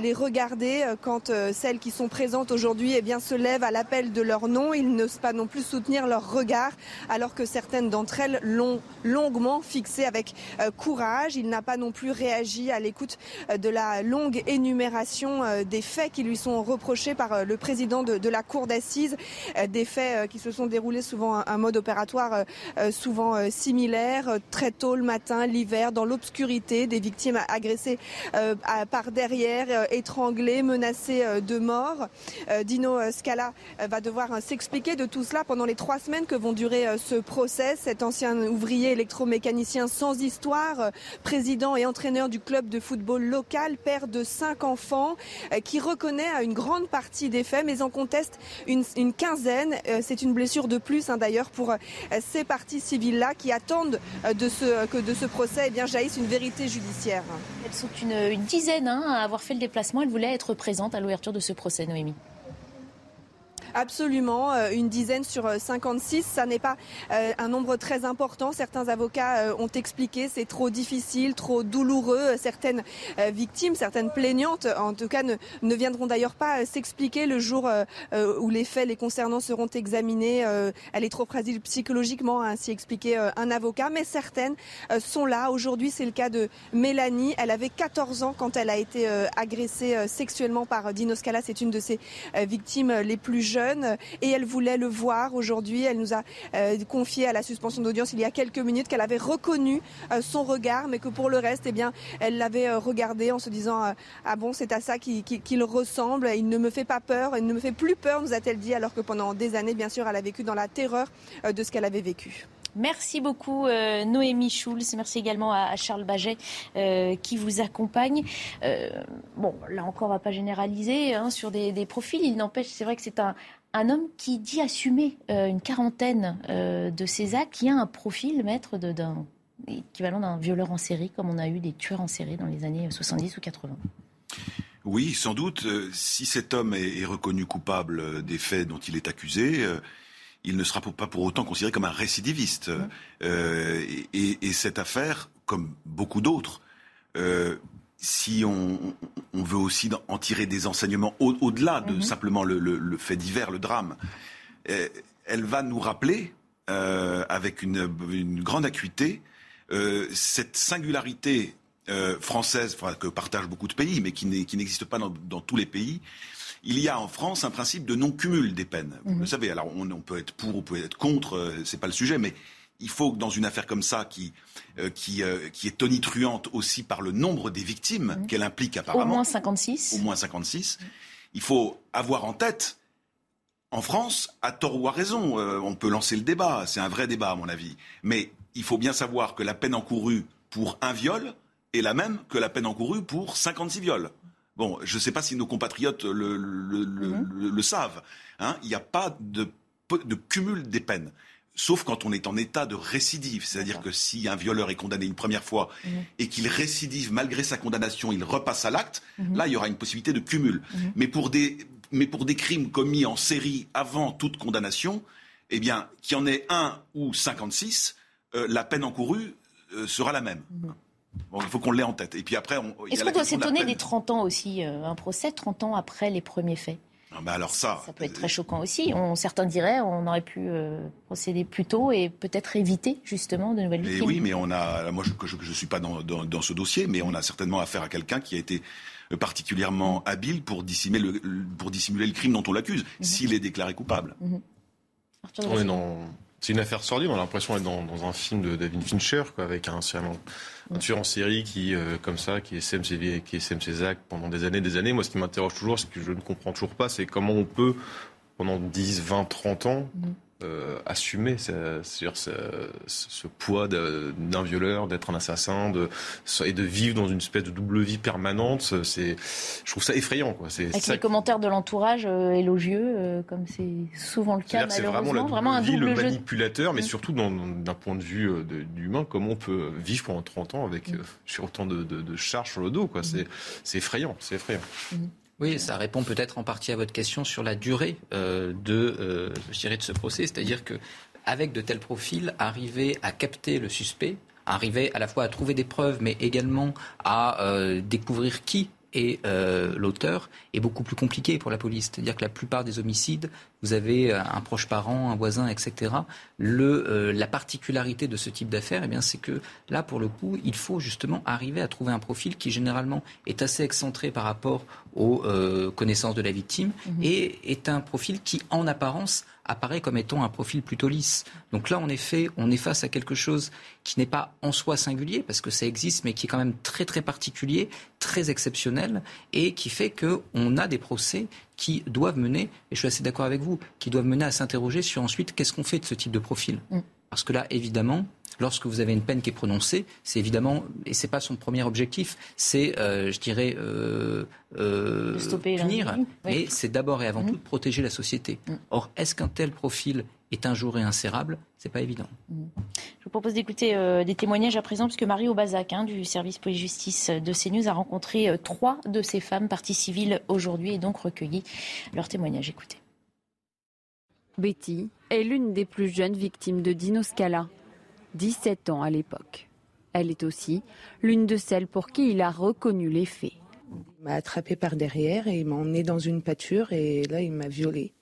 les regarder quand celles qui sont présentes aujourd'hui eh bien, se lèvent à l'appel de leur nom. Ils n'osent pas non plus soutenir leur regard alors que certaines d'entre d'entre elles l'ont longuement fixé avec euh, courage. Il n'a pas non plus réagi à l'écoute euh, de la longue énumération euh, des faits qui lui sont reprochés par le président de, la cour d'assises, des faits qui se sont déroulés souvent un mode opératoire souvent similaire, très tôt le matin, l'hiver, dans l'obscurité, des victimes agressées par derrière, étranglées, menacées de mort. Dino Scala va devoir s'expliquer de tout cela pendant les trois semaines que vont durer ce procès ancien ouvrier électromécanicien sans histoire, euh, président et entraîneur du club de football local, père de cinq enfants, euh, qui reconnaît à une grande partie des faits, mais en conteste une, quinzaine. Euh, c'est une blessure de plus, hein, d'ailleurs, pour ces parties civiles-là qui attendent de ce, que de ce procès eh bien, jaillisse une vérité judiciaire. Elles sont une, dizaine hein, à avoir fait le déplacement. Elles voulaient être présentes à l'ouverture de ce procès, Noémie. Absolument, euh, une dizaine sur 56, euh, ça n'est pas euh, un nombre très important. Certains avocats ont expliqué c'est trop difficile, trop douloureux. Certaines victimes, certaines plaignantes, en tout cas, ne, viendront d'ailleurs pas s'expliquer le jour où les faits les concernant seront examinés. Elle est trop fragile psychologiquement, ainsi expliqué un avocat, mais certaines sont là. Aujourd'hui, c'est le cas de Mélanie. Elle avait 14 ans quand elle a été agressée sexuellement par Dino Scala. C'est une de ses victimes les plus jeunes et elle voulait le voir aujourd'hui. Elle nous a euh, confié à la suspension d'audience il y a quelques minutes qu'elle avait reconnu euh, son regard, mais que pour le reste, eh bien, elle l'avait euh, regardé en se disant ah bon, c'est à ça qu'il ressemble. Il ne me fait pas peur, il ne me fait plus peur, nous a-t-elle dit, alors que pendant des années, bien sûr, elle a vécu dans la terreur de ce qu'elle avait vécu. Merci beaucoup Noémie Schulz. Merci également à, Charles Baget qui vous accompagne. bon, là encore, on ne va pas généraliser hein, sur des, profils. Il n'empêche, c'est vrai que c'est un, homme qui dit assumer euh, une quarantaine euh, de ses actes, qui a un profil, maître d'un équivalent d'un violeur en série, comme on a eu des tueurs en série dans les années 70 ou 80. Oui, sans doute. Euh, si cet homme est, reconnu coupable des faits dont il est accusé, il ne sera pas pour autant considéré comme un récidiviste. et, cette affaire, comme beaucoup d'autres, si on, veut aussi en tirer des enseignements au-delà de mhm. simplement le, fait divers, le drame, euh, elle va nous rappeler, euh, avec une, grande acuité, euh, cette singularité française que partagent beaucoup de pays, mais qui n'existe pas dans, tous les pays. Il y a en France un principe de non-cumul des peines. Vous mhm. le savez, alors on, on, peut être pour, on peut être contre, c'est pas le sujet, mais il faut que dans une affaire comme ça, qui, euh, qui, euh, qui est tonitruante aussi par le nombre des victimes qu'elle implique apparemment. Au moins 56. Au moins 56. Il faut avoir en tête, en France, à tort ou à raison, euh, on peut lancer le débat, c'est un vrai débat à mon avis, mais il faut bien savoir que la peine encourue pour un viol est la même que la peine encourue pour 56 viols. Bon, je ne sais pas si nos compatriotes le, le, le, mhm. savent. Hein. il n'y a pas de, de cumul des peines sauf quand on est en état de récidive. C'est-à-dire que si un violeur est condamné une première fois mhm. et qu'il récidive malgré sa condamnation, il repasse à l'acte, mhm. là, il y aura une possibilité de cumul. Mais, pour des, mais pour des crimes commis en série avant toute condamnation, eh bien, qu'il y en ait un ou 56, euh, la peine encourue euh, sera la même. Bon, il faut qu'on l'ait en tête. Et puis après, Est-ce qu'on doit s'étonner des 30 ans aussi, euh, un procès 30 ans après les premiers faits? Bah alors ça, ça peut être très choquant aussi. On, certains diraient on aurait pu euh, procéder plus tôt et peut-être éviter justement de nouvelles victimes. oui, mais on a, moi je ne suis pas dans, dans, ce dossier, mais on a certainement affaire à quelqu'un qui a été euh, particulièrement habile pour dissimuler le, pour dissimuler le crime dont on l'accuse, mhm. s'il est déclaré coupable. Mhm. C'est une affaire sordide, on a l'impression d'être dans, dans, un film de David Fincher, quoi, avec un, un tueur en série qui, euh, comme ça, qui sème, ses, qui ses actes pendant des années, des années. Moi, ce qui m'interroge toujours, ce que je ne comprends toujours pas, c'est comment on peut, pendant 10, 20, 30 ans, euh, assumer ce, ce, ce poids d'un violeur, d'être un assassin, de, et de vivre dans une espèce de double vie permanente. C'est, je trouve ça effrayant. Quoi. Avec les commentaires de l'entourage euh, élogieux, euh, comme c'est souvent le cas C'est vraiment, vraiment un vie, double le jeu. manipulateur, mais Mm. surtout d'un point de vue euh, d'humain, comment on peut vivre pendant 30 ans avec Mm. euh, sur autant de, de, de charges sur le dos. Quoi. C'est, c'est effrayant. C'est effrayant. Oui, ça répond peut-être en partie à votre question sur la durée euh, de, euh, je dirais, de ce procès. C'est-à-dire que avec de tels profils, arriver à capter le suspect, arriver à la fois à trouver des preuves, mais également à euh, découvrir qui est l'auteur, est beaucoup plus compliqué pour la police. C'est-à-dire que la plupart des homicides, vous avez euh, un proche parent, un voisin, etc. Le, euh, la particularité de ce type d'affaires, eh bien, c'est que là, pour le coup, il faut justement arriver à trouver un profil qui généralement est assez excentré par rapport aux euh, connaissances de la victime Mhm. et est un profil qui, en apparence, apparaît comme étant un profil plutôt lisse. Donc là, en effet, on est face à quelque chose qui n'est pas en soi singulier, parce que ça existe, mais qui est quand même très très particulier, très exceptionnel, et qui fait qu'on a des procès qui doivent mener, et je suis assez d'accord avec vous, qui doivent mener à s'interroger sur ensuite qu'est-ce qu'on fait de ce type de profil. Mm. Parce que là, évidemment, lorsque vous avez une peine qui est prononcée, c'est évidemment, et c'est pas son premier objectif, c'est, euh, je dirais, euh, euh, punir, oui. mais c'est d'abord et avant Mhm. tout de protéger la société. Or, est-ce qu'un tel profil est un jour insérable C'est pas évident. Je vous propose d'écouter euh, des témoignages à présent, puisque Marie Aubazac, hein, du service police-justice de CNews, a rencontré euh, trois de ces femmes parties civiles aujourd'hui et donc recueilli leurs témoignages. Écoutez. Betty est l'une des plus jeunes victimes de Dino Scala, 17 ans à l'époque. Elle est aussi l'une de celles pour qui il a reconnu les faits. Il m'a attrapé par derrière et il m'a emmené dans une pâture et là il m'a violée.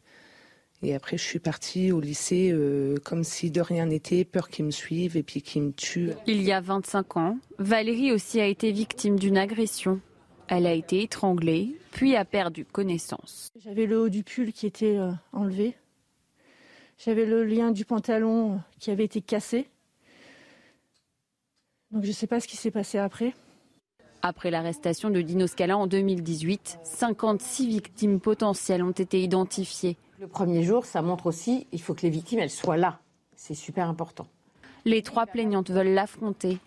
Et après je suis partie au lycée euh, comme si de rien n'était, peur qu'il me suive et puis qu'il me tue. Il y a 25 ans, Valérie aussi a été victime d'une agression. Elle a été étranglée, puis a perdu connaissance. J'avais le haut du pull qui était euh, enlevé. J'avais le lien du pantalon euh, qui avait été cassé. Donc je ne sais pas ce qui s'est passé après. Après l'arrestation de Dino Scala en 2018, 56 victimes potentielles ont été identifiées. Le premier jour, ça montre aussi, il faut que les victimes, elles soient là. C'est super important. Les trois plaignantes veulent l'affronter.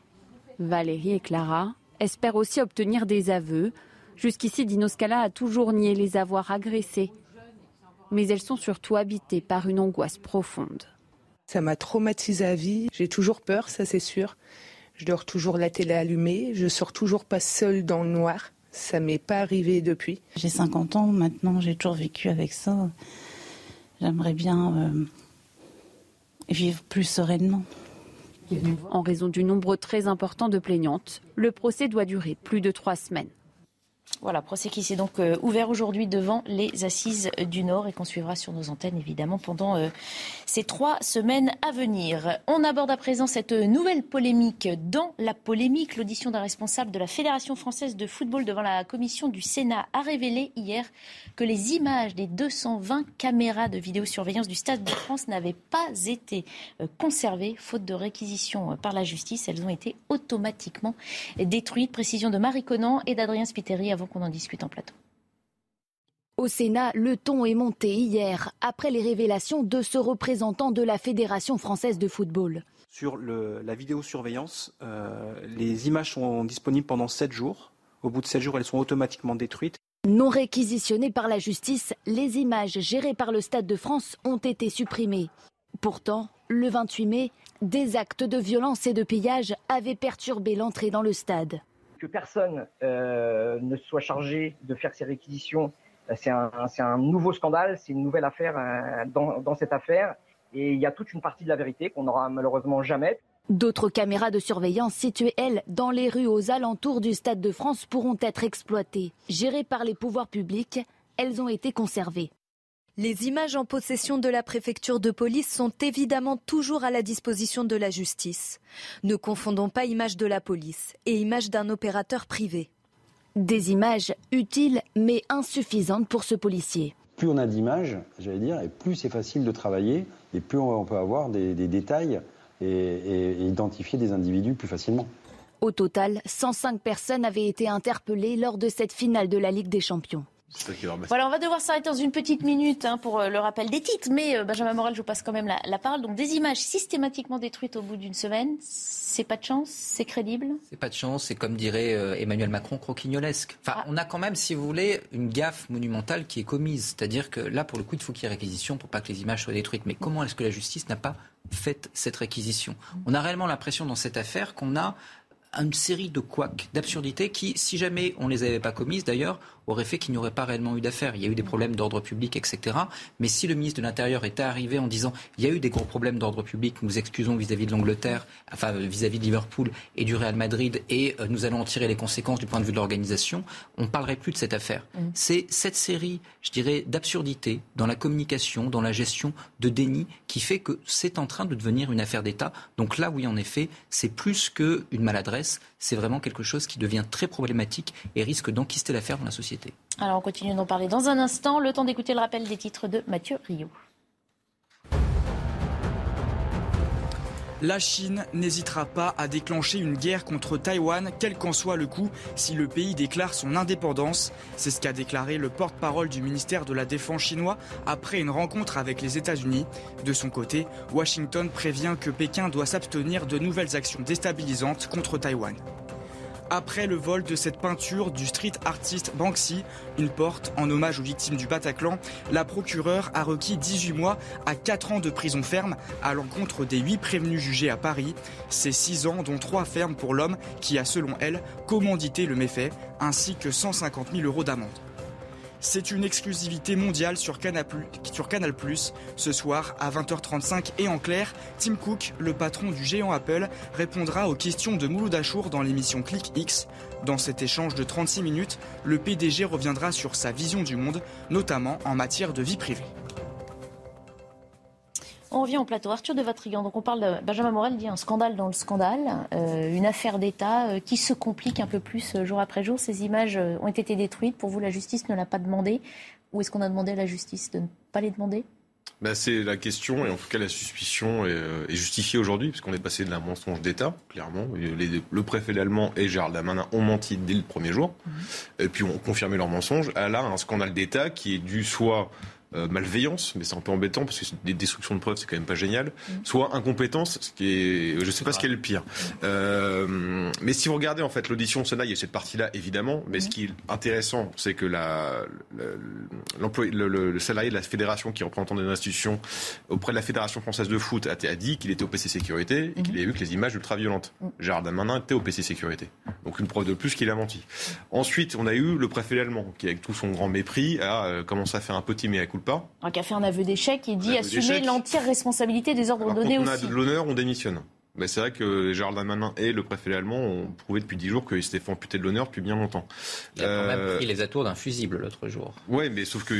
Valérie et Clara espèrent aussi obtenir des aveux. Jusqu'ici, Dino Scala a toujours nié les avoir agressés. Mais elles sont surtout habitées par une angoisse profonde. Ça m'a traumatisée à vie. J'ai toujours peur, ça c'est sûr. Je dors toujours la télé allumée. Je sors toujours pas seule dans le noir. Ça m'est pas arrivé depuis. J'ai 50 ans maintenant, j'ai toujours vécu avec ça. J'aimerais bien euh, vivre plus sereinement. En raison du nombre très important de plaignantes, le procès doit durer plus de trois semaines. Voilà, procès qui s'est donc euh, ouvert aujourd'hui devant les assises du Nord et qu'on suivra sur nos antennes évidemment pendant euh, ces trois semaines à venir. On aborde à présent cette nouvelle polémique dans la polémique. L'audition d'un responsable de la Fédération française de football devant la commission du Sénat a révélé hier que les images des 220 caméras de vidéosurveillance du Stade de France n'avaient pas été euh, conservées faute de réquisition par la justice. Elles ont été automatiquement détruites. Précision de Marie Conan et d'Adrien Spiteri avant qu'on en discute en plateau. Au Sénat, le ton est monté hier après les révélations de ce représentant de la Fédération française de football. Sur le- la vidéosurveillance, euh, les images sont disponibles pendant 7 jours. Au bout de 7 jours, elles sont automatiquement détruites. Non réquisitionnées par la justice, les images gérées par le Stade de France ont été supprimées. Pourtant, le 28 mai, des actes de violence et de pillage avaient perturbé l'entrée dans le stade. Que personne euh, ne soit chargé de faire ces réquisitions, euh, c'est un, nouveau scandale, c'est une nouvelle affaire euh, dans cette affaire. Et il y a toute une partie de la vérité qu'on n'aura malheureusement jamais. D'autres caméras de surveillance situées, elles, dans les rues aux alentours du Stade de France pourront être exploitées. Gérées par les pouvoirs publics, elles ont été conservées. Les images en possession de la préfecture de police sont évidemment toujours à la disposition de la justice. Ne confondons pas images de la police et images d'un opérateur privé. Des images utiles mais insuffisantes pour ce policier. Plus on a d'images, j'allais dire, et plus c'est facile de travailler, et plus on peut avoir des, des détails et, et- et identifier des individus plus facilement. Au total, 105 personnes avaient été interpellées lors de cette finale de la Ligue des Champions. Voilà, on va devoir s'arrêter dans une petite minute hein, pour euh, le rappel des titres, mais euh, Benjamin Morel, je vous passe quand même la, parole. Donc des images systématiquement détruites au bout d'une semaine, c'est pas de chance, c'est crédible? C'est pas de chance, c'est comme dirait euh, Emmanuel Macron, croquignolesque. Enfin, ah. on a quand même, si vous voulez, une gaffe monumentale qui est commise. C'est-à-dire que là, pour le coup, il faut qu'il y ait réquisition pour pas que les images soient détruites. Mais comment est-ce que la justice n'a pas fait cette réquisition? On a réellement l'impression dans cette affaire qu'on a une série de couacs, d'absurdités qui, si jamais on ne les avait pas commises d'ailleurs, aurait fait qu'il n'y aurait pas réellement eu d'affaires. Il y a eu des problèmes d'ordre public, etc. Mais si le ministre de l'Intérieur était arrivé en disant il y a eu des gros problèmes d'ordre public, nous excusons vis-à-vis de l'Angleterre, enfin vis-à-vis de Liverpool et du Real Madrid, et euh, nous allons en tirer les conséquences du point de vue de l'organisation, on ne parlerait plus de cette affaire. Mmh. C'est cette série, je dirais, d'absurdités dans la communication, dans la gestion, de déni, qui fait que c'est en train de devenir une affaire d'État. Donc là, oui, en effet, c'est plus qu'une maladresse, c'est vraiment quelque chose qui devient très problématique et risque d'enquister l'affaire dans la société. Alors on continue d'en parler dans un instant. Le temps d'écouter le rappel des titres de Mathieu Rio. La Chine n'hésitera pas à déclencher une guerre contre Taïwan, quel qu'en soit le coût, si le pays déclare son indépendance. C'est ce qu'a déclaré le porte-parole du ministère de la Défense chinois après une rencontre avec les États-Unis. De son côté, Washington prévient que Pékin doit s'abstenir de nouvelles actions déstabilisantes contre Taïwan. Après le vol de cette peinture du street artiste Banksy, une porte en hommage aux victimes du Bataclan, la procureure a requis 18 mois à 4 ans de prison ferme à l'encontre des 8 prévenus jugés à Paris. C'est 6 ans dont 3 fermes pour l'homme qui a selon elle commandité le méfait, ainsi que 150 000 euros d'amende. C'est une exclusivité mondiale sur Canal+, ce soir à 20h35 et en clair, Tim Cook, le patron du géant Apple, répondra aux questions de Mouloud Achour dans l'émission Click X. Dans cet échange de 36 minutes, le PDG reviendra sur sa vision du monde, notamment en matière de vie privée. On revient au plateau. Arthur de Vatrigan, donc on parle de Benjamin Morel dit un scandale dans le scandale, euh, une affaire d'État euh, qui se complique un peu plus euh, jour après jour. Ces images ont été détruites. Pour vous, la justice ne l'a pas demandé? Ou est-ce qu'on a demandé à la justice de ne pas les demander? Ben, c'est la question, et en tout cas la suspicion est, justifiée aujourd'hui, puisqu'on est passé de la mensonge d'État, clairement. le préfet allemand et Gérald Damanin ont menti dès le premier jour, mhm. et puis ont confirmé leur mensonge. À là, un scandale d'État qui est dû soit euh, malveillance, mais c'est un peu embêtant parce que des destructions de preuves, c'est quand même pas génial. Mm. Soit incompétence, ce qui est, je sais pas ce qui est le pire. Euh, mais si vous regardez en fait l'audition Sena, il y a cette partie-là évidemment, mais ce mm. qui est intéressant, c'est que la, l'employé, le, salarié de la fédération qui représente des institutions auprès de la fédération française de foot a, dit qu'il était au PC sécurité et qu'il mm-hmm. avait vu que les images ultra violentes. Mm. Gérard Damanin était au PC sécurité, donc une preuve de plus qu'il a menti. Ensuite, on a eu le préfet allemand qui, avec tout son grand mépris, a euh, commencé à faire un petit mea pas. Un qui a fait un aveu d'échec et dit assumer l'entière responsabilité des ordres donnés aussi. On a de l'honneur, on démissionne. Mais c'est vrai que Gérald Darmanin et le préfet allemand ont prouvé depuis dix jours qu'ils s'étaient fait amputer de l'honneur depuis bien longtemps. Il a quand même euh, pris les atours d'un fusible l'autre jour. Oui, mais sauf que,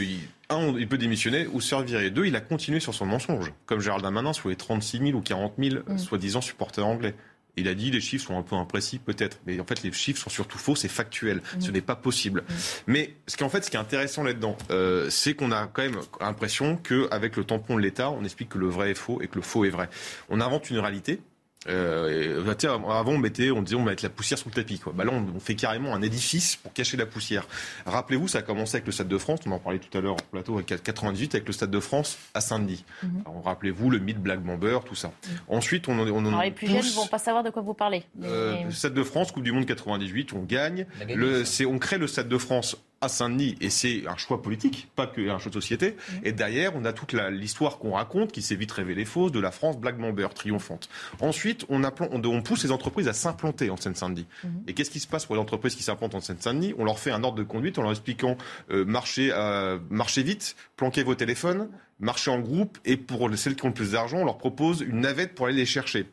un, il peut démissionner ou se Et deux, il a continué sur son mensonge. Comme Gérald Darmanin sur les 36 000 ou 40 000 mm. soi-disant supporters anglais. Il a dit les chiffres sont un peu imprécis peut-être, mais en fait les chiffres sont surtout faux, c'est factuel, ce n'est pas possible. Mais ce qui en fait ce qui est intéressant là-dedans, euh, c'est qu'on a quand même l'impression qu'avec le tampon de l'État, on explique que le vrai est faux et que le faux est vrai. On invente une réalité euh, bah, avant, on mettait, on disait, on va mettre la poussière sous le tapis. Quoi. Bah, là, on, fait carrément un édifice pour cacher la poussière. Rappelez-vous, ça a commencé avec le Stade de France. On en parlait tout à l'heure en plateau avec 98 avec le Stade de France à Saint-Denis. Mhm. Rappelez-vous le mythe Black Bomber, tout ça. Mhm. Ensuite, on, on, Alors, les plus jeunes ne vont pas savoir de quoi vous parlez. Euh, Stade de France, Coupe du Monde 98, on gagne. Le, on crée le Stade de France à Saint-Denis, et c'est un choix politique, pas qu'un choix de société. Mmh. Et derrière, on a toute l'histoire qu'on raconte, qui s'est vite révélée fausse, de la France Black Bomber, triomphante. Ensuite, on, on, pousse les entreprises à s'implanter en Seine-Saint-Denis. Mmh. Et qu'est-ce qui se passe pour les entreprises qui s'implantent en Seine-Saint-Denis? On leur fait un ordre de conduite en leur expliquant euh, marchez, euh, marchez vite, planquez vos téléphones, marchez en groupe, et pour celles qui ont le plus d'argent, on leur propose une navette pour aller les chercher.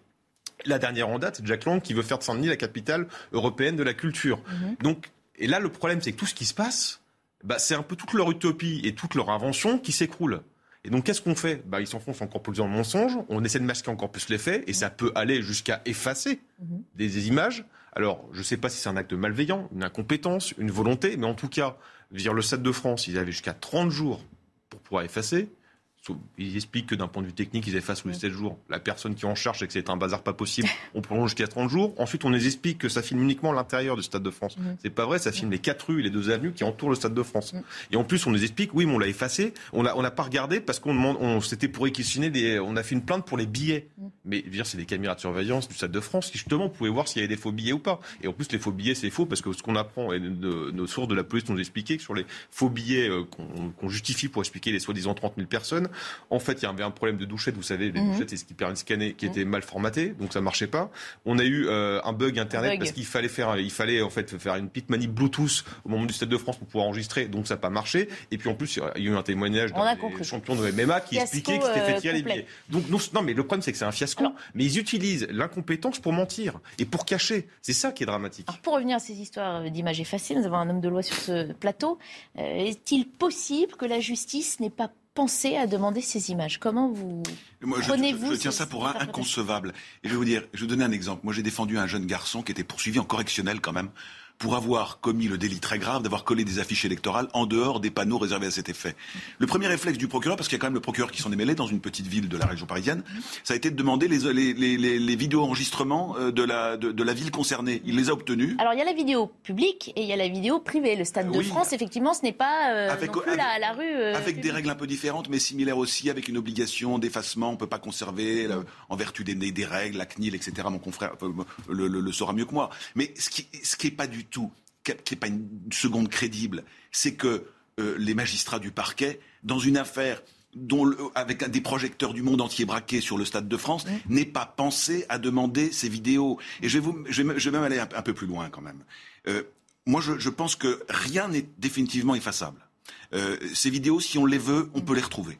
La dernière en date, c'est Jack Lang qui veut faire de Saint-Denis la capitale européenne de la culture. Mmh. Donc, et là, le problème, c'est que tout ce qui se passe, bah, c'est un peu toute leur utopie et toute leur invention qui s'écroule. Et donc, qu'est-ce qu'on fait? Bah, Ils s'enfoncent encore plus dans le mensonge, on essaie de masquer encore plus les faits, et ça peut aller jusqu'à effacer mhm. des, images. Alors, je ne sais pas si c'est un acte malveillant, une incompétence, une volonté, mais en tout cas, dire le Stade de France, ils avaient jusqu'à 30 jours pour pouvoir effacer. Ils expliquent que d'un point de vue technique, ils effacent sous les 7 jours. La personne qui en charge, c'est que c'est un bazar pas possible. On prolonge jusqu'à 30 jours. Ensuite, on les explique que ça filme uniquement l'intérieur du Stade de France. C'est pas vrai, ça filme les quatre rues et les deux avenues qui entourent le Stade de France. Et en plus, on les explique, oui, mais on l'a effacé. On n'a on pas regardé parce qu'on demande, on, c'était pour réquisitionner des, on a fait une plainte pour les billets. Mais, je veux dire, c'est des caméras de surveillance du Stade de France qui, justement, pouvaient voir s'il y avait des faux billets ou pas. Et en plus, les faux billets, c'est faux parce que ce qu'on apprend, et nos sources de la police nous expliquaient que sur les faux billets euh, qu'on justifie pour expliquer les soi-disant 30 000 personnes, en fait, il y avait un problème de douchette. Vous savez, les mhm. douchettes, c'est ce qui permet de scanner, qui mhm. était mal formaté, donc ça marchait pas. On a eu euh, un bug internet parce qu'il fallait faire, il fallait en fait faire une petite manip Bluetooth au moment du Stade de France pour pouvoir enregistrer, donc ça n'a pas marché. Et puis en plus, il y a eu un témoignage d'un champion de MMA qui expliquait que c'était fait tirer les billets. Donc non, mais le problème c'est que c'est un fiasco. mais ils utilisent l'incompétence pour mentir et pour cacher. C'est ça qui est dramatique. pour revenir à ces histoires d'images effacées, nous avons un homme de loi sur ce plateau. Euh, est-il possible que la justice n'ait pas pensé à demander ces images Comment vous Moi, prenez-vous je, tiens ça pour inconcevable. Et je vais vous dire, je vais vous donner un exemple. Moi, j'ai défendu un jeune garçon qui était poursuivi en correctionnel quand même pour avoir commis le délit très grave d'avoir collé des affiches électorales en dehors des panneaux réservés à cet effet. Le premier réflexe du procureur, parce qu'il y a quand même le procureur qui s'en est mêlé dans une petite ville de la région parisienne, ça a été de demander les, les, les, les vidéos enregistrements euh, de la, de, la ville concernée. Il les a obtenus. Alors il y a la vidéo publique et il y a la vidéo privée. Le Stade de France, effectivement, ce n'est pas euh, avec, non plus la, rue. Euh, avec des règles un peu différentes, mais similaires aussi, avec une obligation d'effacement. On ne peut pas conserver, en vertu des, des règles, la CNIL, etc. Mon confrère le, le, le, saura mieux que moi. Mais ce qui n'est ce qui pas du tout qui n'est pas une seconde crédible, c'est que euh, les magistrats du parquet, dans une affaire dont avec des projecteurs du monde entier braqués sur le Stade de France, n'aient pas pensé à demander ces vidéos. Et je vais, vous, je vais, même aller un, peu plus loin quand même. Euh, moi, je, pense que rien n'est définitivement effaçable. Euh, ces vidéos, si on les veut, on peut les retrouver.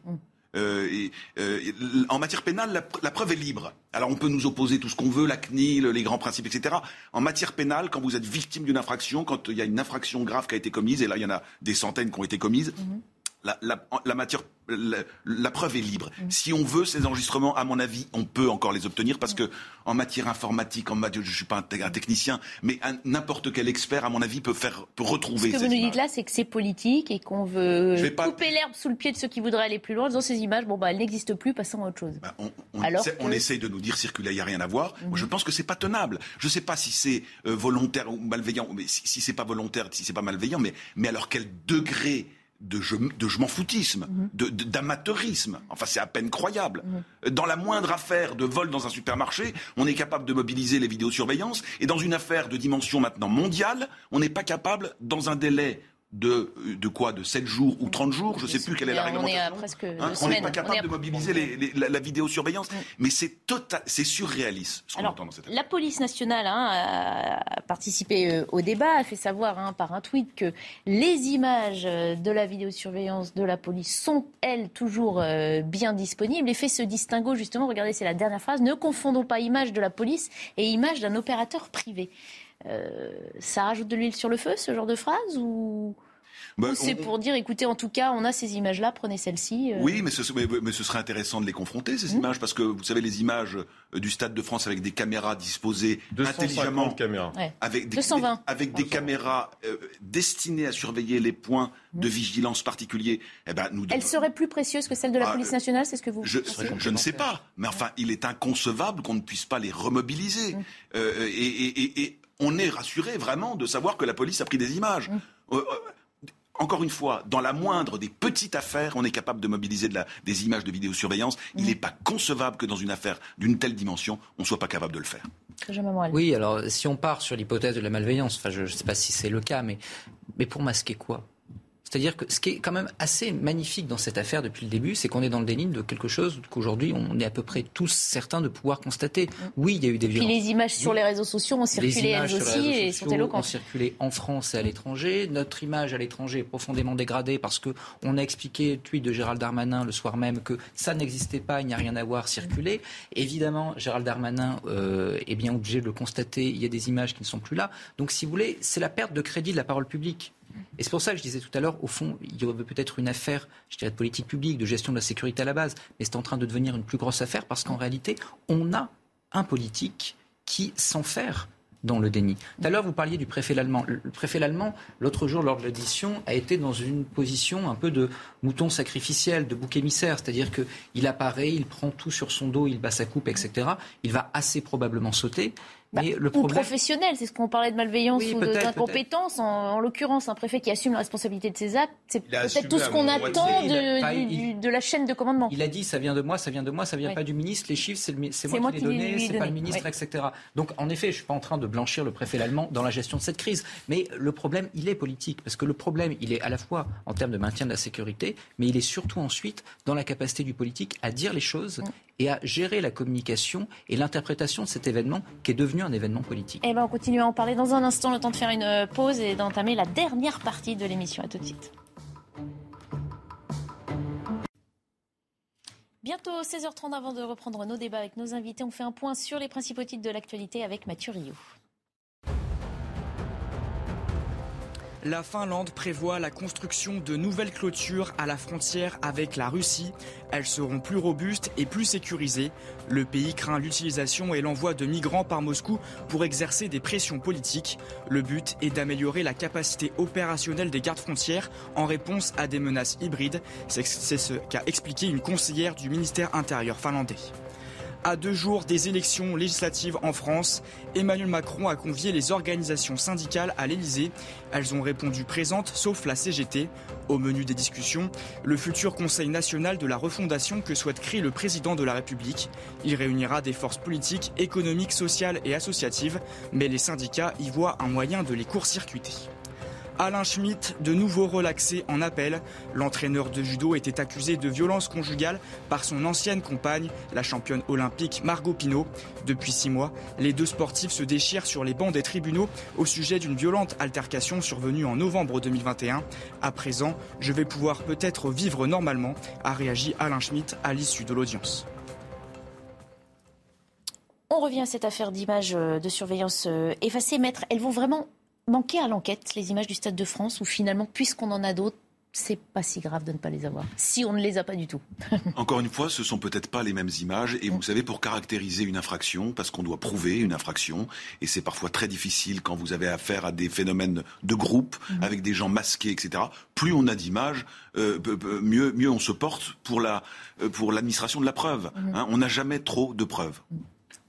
Euh, euh, en matière pénale, la, preuve est libre. Alors on peut nous opposer tout ce qu'on veut, la CNIL, les grands principes, etc. En matière pénale, quand vous êtes victime d'une infraction, quand il y a une infraction grave qui a été commise, et là il y en a des centaines qui ont été commises, mhm la, matière, la, preuve est libre. Mm. Si on veut ces enregistrements, à mon avis, on peut encore les obtenir parce que en matière informatique, en matière, je suis pas un, technicien, mais n'importe quel expert, à mon avis, peut faire, peut retrouver. Ce que vous nous dites là, c'est que c'est politique et qu'on veut couper l'herbe sous le pied de ceux qui voudraient aller plus loin. Dans ces images, bon bah, elles n'existent plus, passons à autre chose. Bah, on, Alors on essaye de nous dire circuler, il n'y a rien à voir. Moi, je pense que c'est pas tenable. Je sais pas si c'est euh, volontaire ou malveillant, mais si, si c'est pas volontaire, si c'est pas malveillant, mais mais alors quel degré de je, de m'en foutisme, mhm. d'amateurisme. Enfin, c'est à peine croyable. Mhm. Dans la moindre affaire de vol dans un supermarché, on est capable de mobiliser les vidéosurveillances. Et dans une affaire de dimension maintenant mondiale, on n'est pas capable, dans un délai de, de quoi De 7 jours ou 30 jours Je ne sais plus quelle est la réglementation. Hein, on n'est pas capable de mobiliser la, vidéosurveillance. Mais c'est tota-, c'est surréaliste ce qu'on entend dans cette La police nationale hein, a participé euh, au débat, a fait savoir hein, par un tweet que les images de la vidéosurveillance de la police sont, elles, toujours euh, bien disponibles et fait ce distinguo, justement, regardez, c'est la dernière phrase, ne confondons pas image de la police et image d'un opérateur privé. Euh, ça rajoute de l'huile sur le feu, ce genre de phrase ou... Bah, c'est pour dire, écoutez, en tout cas, on a ces images-là, prenez celles-ci. Euh. Oui, mais ce, mais, ce, serait intéressant de les confronter, ces mmh. images, parce que vous savez, les images euh, du Stade de France avec des caméras disposées intelligemment. caméras. Avec des, 220. avec des caméras destinées à surveiller les points mmh. de vigilance particuliers. Eh ben, nous Elles seraient plus précieuses que celles de la ah, police nationale, c'est ce que vous Je, je ne sais pas, mais enfin, il est inconcevable qu'on ne puisse pas les remobiliser. Mmh. et, et on est rassuré vraiment de savoir que la police a pris des images. Mmh. Euh, euh, encore une fois, dans la moindre des petites affaires, on est capable de mobiliser des images de vidéosurveillance. Il mmh. n'est pas concevable que dans une affaire d'une telle dimension, on ne soit pas capable de le faire. Oui, alors si on part sur l'hypothèse de la malveillance, enfin je ne sais pas si c'est le cas, mais, mais pour masquer quoi? C'est-à-dire que ce qui est quand même assez magnifique dans cette affaire depuis le début, c'est qu'on est dans le déni de quelque chose qu'aujourd'hui on est à peu près tous certains de pouvoir constater. Oui, il y a eu des violences. Puis les images sur les réseaux sociaux ont circulé elles aussi et sont éloquentes. ont circulé en France et à l'étranger. Notre image à l'étranger est profondément dégradée parce que on a expliqué le tweet de Gérald Darmanin le soir même que ça n'existait pas, il n'y a rien à voir, circulé. Évidemment, Gérald Darmanin euh, est bien obligé de le constater. Il y a des images qui ne sont plus là. Donc, si vous voulez, c'est la perte de crédit de la parole publique. Et c'est pour ça que je disais tout à l'heure, au fond, il y avait peut-être une affaire, je dirais, de politique publique, de gestion de la sécurité à la base, mais c'est en train de devenir une plus grosse affaire parce qu'en réalité, on a un politique qui s'enferme dans le déni. Tout à l'heure, vous parliez du préfet allemand. Le préfet allemand, l'autre jour, lors de l'audition, a été dans une position un peu de mouton sacrificiel, de bouc émissaire. C'est-à-dire qu'il apparaît, il prend tout sur son dos, il bat sa coupe, etc. Il va assez probablement sauter. Bah, le Ou professionnel, c'est ce qu'on parlait de malveillance ou d'incompétence. En, l'occurrence, un préfet qui assume la responsabilité de ses actes, c'est peut-être tout ce qu'on attend de, de, la chaîne de commandement. Il a dit ça vient de moi, ça vient de moi, ça vient pas du ministre. Les chiffres, c'est moi, qui les donnés, c'est pas le ministre, etc. Donc, en effet, je suis pas en train de blanchir le préfet allemand dans la gestion de cette crise, mais le problème, il est politique, parce que le problème, il est à la fois en termes de maintien de la sécurité, mais il est surtout ensuite dans la capacité du politique à dire les choses et à gérer la communication et l'interprétation de cet événement qui est devenu un événement politique. Eh ben, on continue à en parler dans un instant, le temps de faire une pause et d'entamer la dernière partie de l'émission. À tout de suite. Bientôt 16h30 avant de reprendre nos débats avec nos invités, on fait un point sur les principaux titres de l'actualité avec Mathieu Rio. La Finlande prévoit la construction de nouvelles clôtures à la frontière avec la Russie. Elles seront plus robustes et plus sécurisées. Le pays craint l'utilisation et l'envoi de migrants par Moscou pour exercer des pressions politiques. Le but est d'améliorer la capacité opérationnelle des gardes frontières en réponse à des menaces hybrides. C'est ce qu'a expliqué une conseillère du ministère intérieur finlandais. À deux jours des élections législatives en France, Emmanuel Macron a convié les organisations syndicales à l'Elysée. Elles ont répondu présentes, sauf la CGT. Au menu des discussions, le futur Conseil national de la refondation que souhaite créer le président de la République. Il réunira des forces politiques, économiques, sociales et associatives, mais les syndicats y voient un moyen de les court-circuiter. Alain Schmitt, de nouveau relaxé en appel. L'entraîneur de judo était accusé de violence conjugale par son ancienne compagne, la championne olympique Margot Pino. Depuis six mois, les deux sportifs se déchirent sur les bancs des tribunaux au sujet d'une violente altercation survenue en novembre 2021. À présent, je vais pouvoir peut-être vivre normalement, a réagi Alain Schmitt à l'issue de l'audience. On revient à cette affaire d'images de surveillance euh, effacées. Maître, elles vont vraiment manquer à l'enquête les images du Stade de France où finalement, puisqu'on en a d'autres, c'est pas si grave de ne pas les avoir, si on ne les a pas du tout. Encore une fois, ce sont peut-être pas les mêmes images. Et vous savez, pour caractériser une infraction, parce qu'on doit prouver une infraction, et c'est parfois très difficile quand vous avez affaire à des phénomènes de groupe, mhm. avec des gens masqués, etc. Plus on a d'images, euh, mieux, mieux on se porte pour la euh, pour l'administration de la preuve. Mhm. Hein. on n'a jamais trop de preuves. Mhm.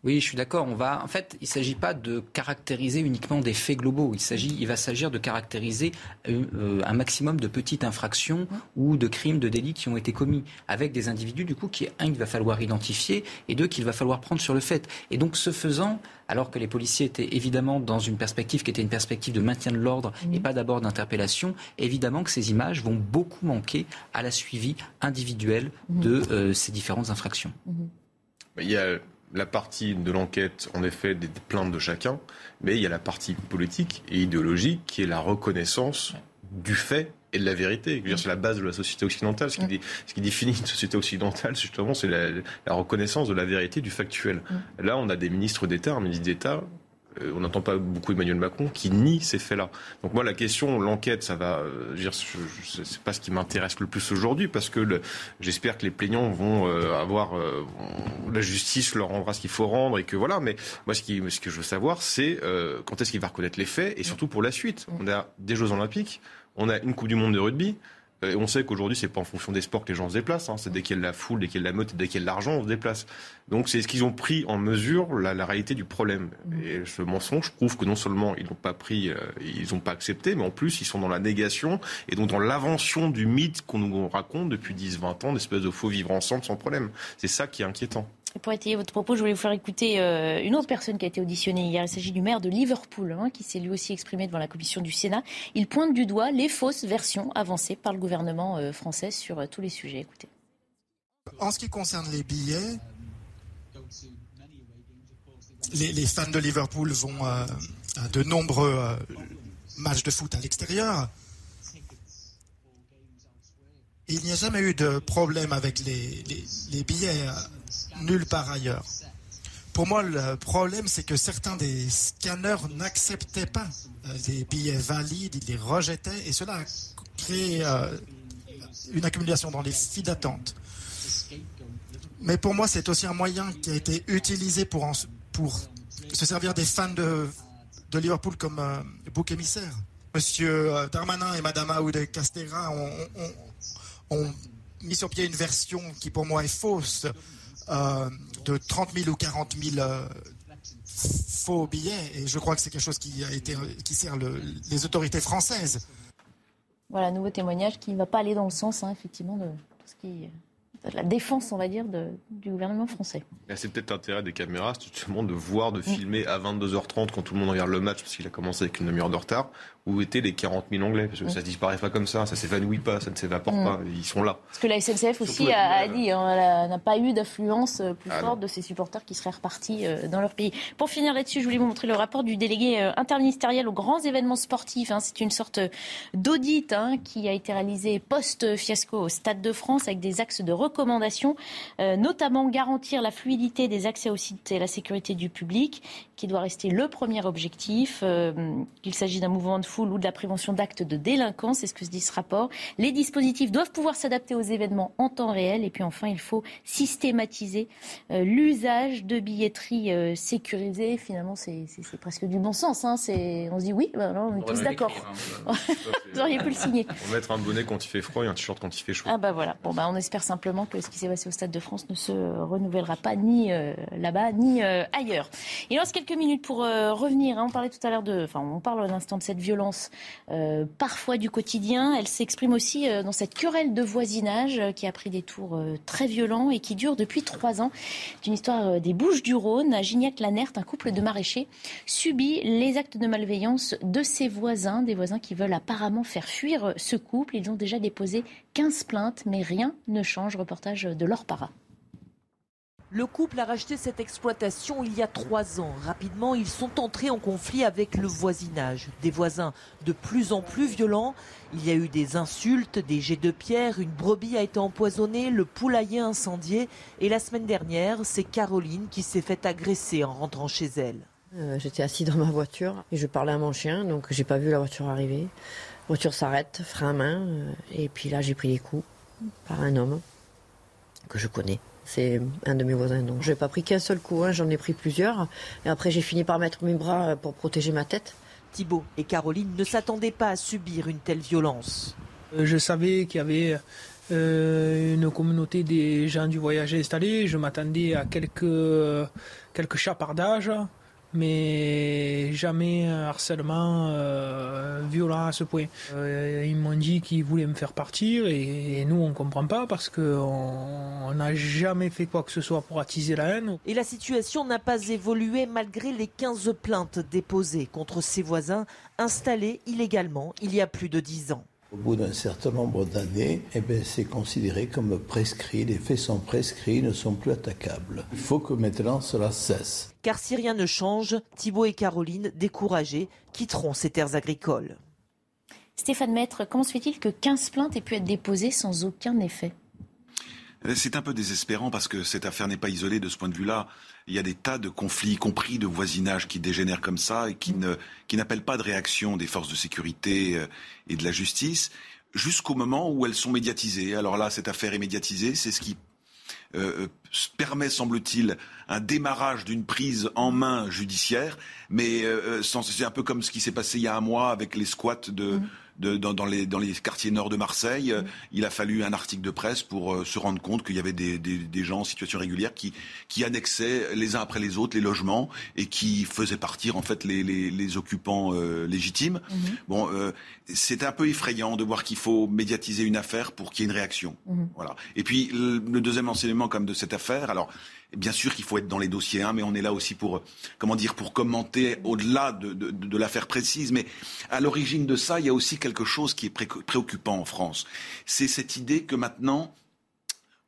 Oui, je suis d'accord. On va, en fait, il ne s'agit pas de caractériser uniquement des faits globaux. Il s'agit, il va s'agir de caractériser euh, un maximum de petites infractions ou de crimes, de délits qui ont été commis avec des individus, du coup, qui un, il va falloir identifier et deux, qu'il va falloir prendre sur le fait. Et donc, ce faisant, alors que les policiers étaient évidemment dans une perspective qui était une perspective de maintien de l'ordre et pas d'abord d'interpellation, évidemment que ces images vont beaucoup manquer à la suivi individuel de euh, ces différentes infractions. Il y a la partie de l'enquête, en effet, des plaintes de chacun, mais il y a la partie politique et idéologique qui est la reconnaissance du fait et de la vérité. C'est la base de la société occidentale. Ce qui, ce qui définit une société occidentale, justement, c'est la, la, reconnaissance de la vérité, du factuel. Là, on a des ministres d'État, un ministre d'État on n'entend pas beaucoup Emmanuel Macron qui nie ces faits-là. Donc moi, la question, l'enquête, ça va, euh, dire, c'est pas ce qui m'intéresse le plus aujourd'hui parce que j'espère que les plaignants vont euh, avoir la justice leur rendra ce qu'il faut rendre et que voilà. Mais moi, ce, qui, ce que je veux savoir, c'est quand est-ce qu'il va reconnaître les faits et surtout pour la suite. On a des Jeux Olympiques, on a une Coupe du Monde de rugby. Et on sait qu'aujourd'hui, c'est pas en fonction des sports que les gens se déplacent. Hein. C'est dès qu'il y a la foule, dès qu'il y a la meute, dès qu'il y a de l'argent, on se déplace. Donc, c'est ce qu'ils ont pris en mesure la, réalité du problème. Mm. Et ce mensonge prouve que non seulement ils n'ont pas pris, euh, ils n'ont pas accepté, mais en plus, ils sont dans la négation et donc dans l'invention du mythe qu'on nous raconte depuis 10-20 ans, d'espèce de faux vivre ensemble sans problème. C'est ça qui est inquiétant pour étayer votre propos, je voulais vous faire écouter euh, une autre personne qui a été auditionnée hier. Il s'agit du maire de Liverpool, hein, qui s'est lui aussi exprimé devant la commission du Sénat. Il pointe du doigt les fausses versions avancées par le gouvernement euh, euh. En ce qui concerne les billets, les, fans de Liverpool vont à de nombreux matchs de foot à l'extérieur. Il n'y a jamais eu de problème avec les, billets nulle part ailleurs. Pour moi, le problème, c'est que certains des scanners n'acceptaient pas les euh, billets valides, ils les rejetaient, et cela créé euh, une accumulation dans les files d'attente. Mais pour moi, c'est aussi un moyen qui a été utilisé pour, pour se servir des fans de de Liverpool comme bouc émissaire. Monsieur Darmanin et Madame Aoudé Castera ont, mis sur pied une version qui pour moi est fausse de 30 000 ou 40 000 faux billets. Et je crois que c'est quelque chose qui, a été, qui sert les autorités françaises. Voilà, nouveau témoignage qui ne va pas aller dans le sens, hein, effectivement, de la défense, on va dire, du gouvernement français. C'est peut-être l'intérêt des caméras, justement, de voir, de filmer à 22h30 quand tout le monde regarde le match, parce qu'il a commencé avec une demi-heure de retard, où étaient les 40 000 Anglais Parce que ça ne disparaît pas comme ça, ça s'évanouit pas, ça ne s'évapore pas, ils sont là. Parce que la SNCF aussi a, dit, hein, elle n'a pas eu d'affluence euh, plus ah forte de ses supporters qui seraient repartis euh, dans leur pays. Pour finir là-dessus, je voulais vous montrer le rapport du délégué euh, interministériel aux grands événements sportifs. Hein. C'est une sorte d'audit hein, qui a été réalisé post-fiasco au Stade de France avec des axes de recommandation, notamment garantir la fluidité des accès aux sites et la sécurité du public, qui doit rester le premier objectif. Il s'agit d'un mouvement de ou de la prévention d'actes de délinquance, c'est ce que se dit ce rapport. Les dispositifs doivent pouvoir s'adapter aux événements en temps réel. Et puis enfin, il faut systématiser euh, l'usage de billetterie euh, sécurisée. Finalement, c'est presque du bon sens. Hein. On se dit oui, ben on est tous d'accord. Hein, Vous auriez pu le signer. On va mettre un bonnet quand il fait froid et un t-shirt quand il fait chaud. Ah bah voilà. Bon bah on espère simplement que ce qui s'est passé au Stade de France ne se renouvellera pas ni euh, là-bas ni ailleurs. Il reste quelques minutes pour revenir. Hein. On parlait tout à l'heure de, enfin on parle à l'instant de cette violence euh, parfois du quotidien. Elle s'exprime aussi euh, dans cette querelle de voisinage euh, qui a pris des tours très violents et qui dure depuis trois ans. C'est une histoire des Bouches du Rhône. À Gignac-Lanert, un couple de maraîchers subit les actes de malveillance de ses voisins, des voisins qui veulent apparemment faire fuir ce couple. Ils ont déjà déposé 15 plaintes, mais rien ne change. Reportage de Laure Para. Le couple a racheté cette exploitation il y a trois ans. Rapidement, ils sont entrés en conflit avec le voisinage. Des voisins de plus en plus violents. Il y a eu des insultes, des jets de pierre, une brebis a été empoisonnée, le poulailler incendié. Et la semaine dernière, c'est Caroline qui s'est fait agresser en rentrant chez elle. Euh, j'étais assis dans ma voiture et je parlais à mon chien, donc j'ai pas vu la voiture arriver. La voiture s'arrête, frein à main, euh, et puis là j'ai pris des coups par un homme que je connais. C'est un de mes voisins. Donc, je n'ai pas pris qu'un seul coup, hein, j'en ai pris plusieurs. Et après, j'ai fini par mettre mes bras euh, pour protéger ma tête. Thibault et Caroline ne s'attendaient pas à subir une telle violence. Euh, je savais qu'il y avait euh, une communauté des gens du voyage installés. Je m'attendais à quelques, quelques chapardages mais jamais un harcèlement euh, violent à ce point. Euh, ils m'ont dit qu'ils voulaient me faire partir et, nous on comprend pas parce qu'on n'a jamais fait quoi que ce soit pour attiser la haine. Et la situation n'a pas évolué malgré les 15 plaintes déposées contre ses voisins installés illégalement il y a plus de 10 ans. Au bout d'un certain nombre d'années, eh ben, c'est considéré comme prescrit. Les faits sont prescrits, ne sont plus attaquables. Il faut que maintenant cela cesse. Car si rien ne change, Thibault et Caroline, découragés, quitteront ces terres agricoles. Stéphane Maître, comment se fait-il que 15 plaintes aient pu être déposées sans aucun effet? C'est un peu désespérant parce que cette affaire n'est pas isolée de ce point de vue-là. Il y a des tas de conflits, y compris de voisinage, qui dégénèrent comme ça et qui ne qui n'appellent pas de réaction des forces de sécurité euh, et de la justice jusqu'au moment où elles sont médiatisées. Alors là, cette affaire est médiatisée, c'est ce qui euh, euh, permet, semble-t-il, un démarrage d'une prise en main judiciaire, mais c'est un peu comme ce qui s'est passé il y a un mois avec les squats de, mmh dans, les, dans les quartiers nord de Marseille. Mm. Il a fallu un article de presse pour euh, se rendre compte qu'il y avait des, des, gens en situation régulière qui, qui annexaient les uns après les autres les logements et qui faisaient partir en fait les, les, les occupants euh, légitimes. Mm-hmm. Bon, euh, c'est un peu effrayant de voir qu'il faut médiatiser une affaire pour qu'il y ait une réaction. Mm-hmm. Voilà. Et puis le, le deuxième enseignement comme de cette affaire, alors Bien sûr qu'il faut être dans les dossiers, hein, mais on est là aussi pour, comment dire, pour commenter au-delà de, l'affaire précise. Mais à l'origine de ça, il y a aussi quelque chose qui est préoccupant en France. C'est cette idée que maintenant,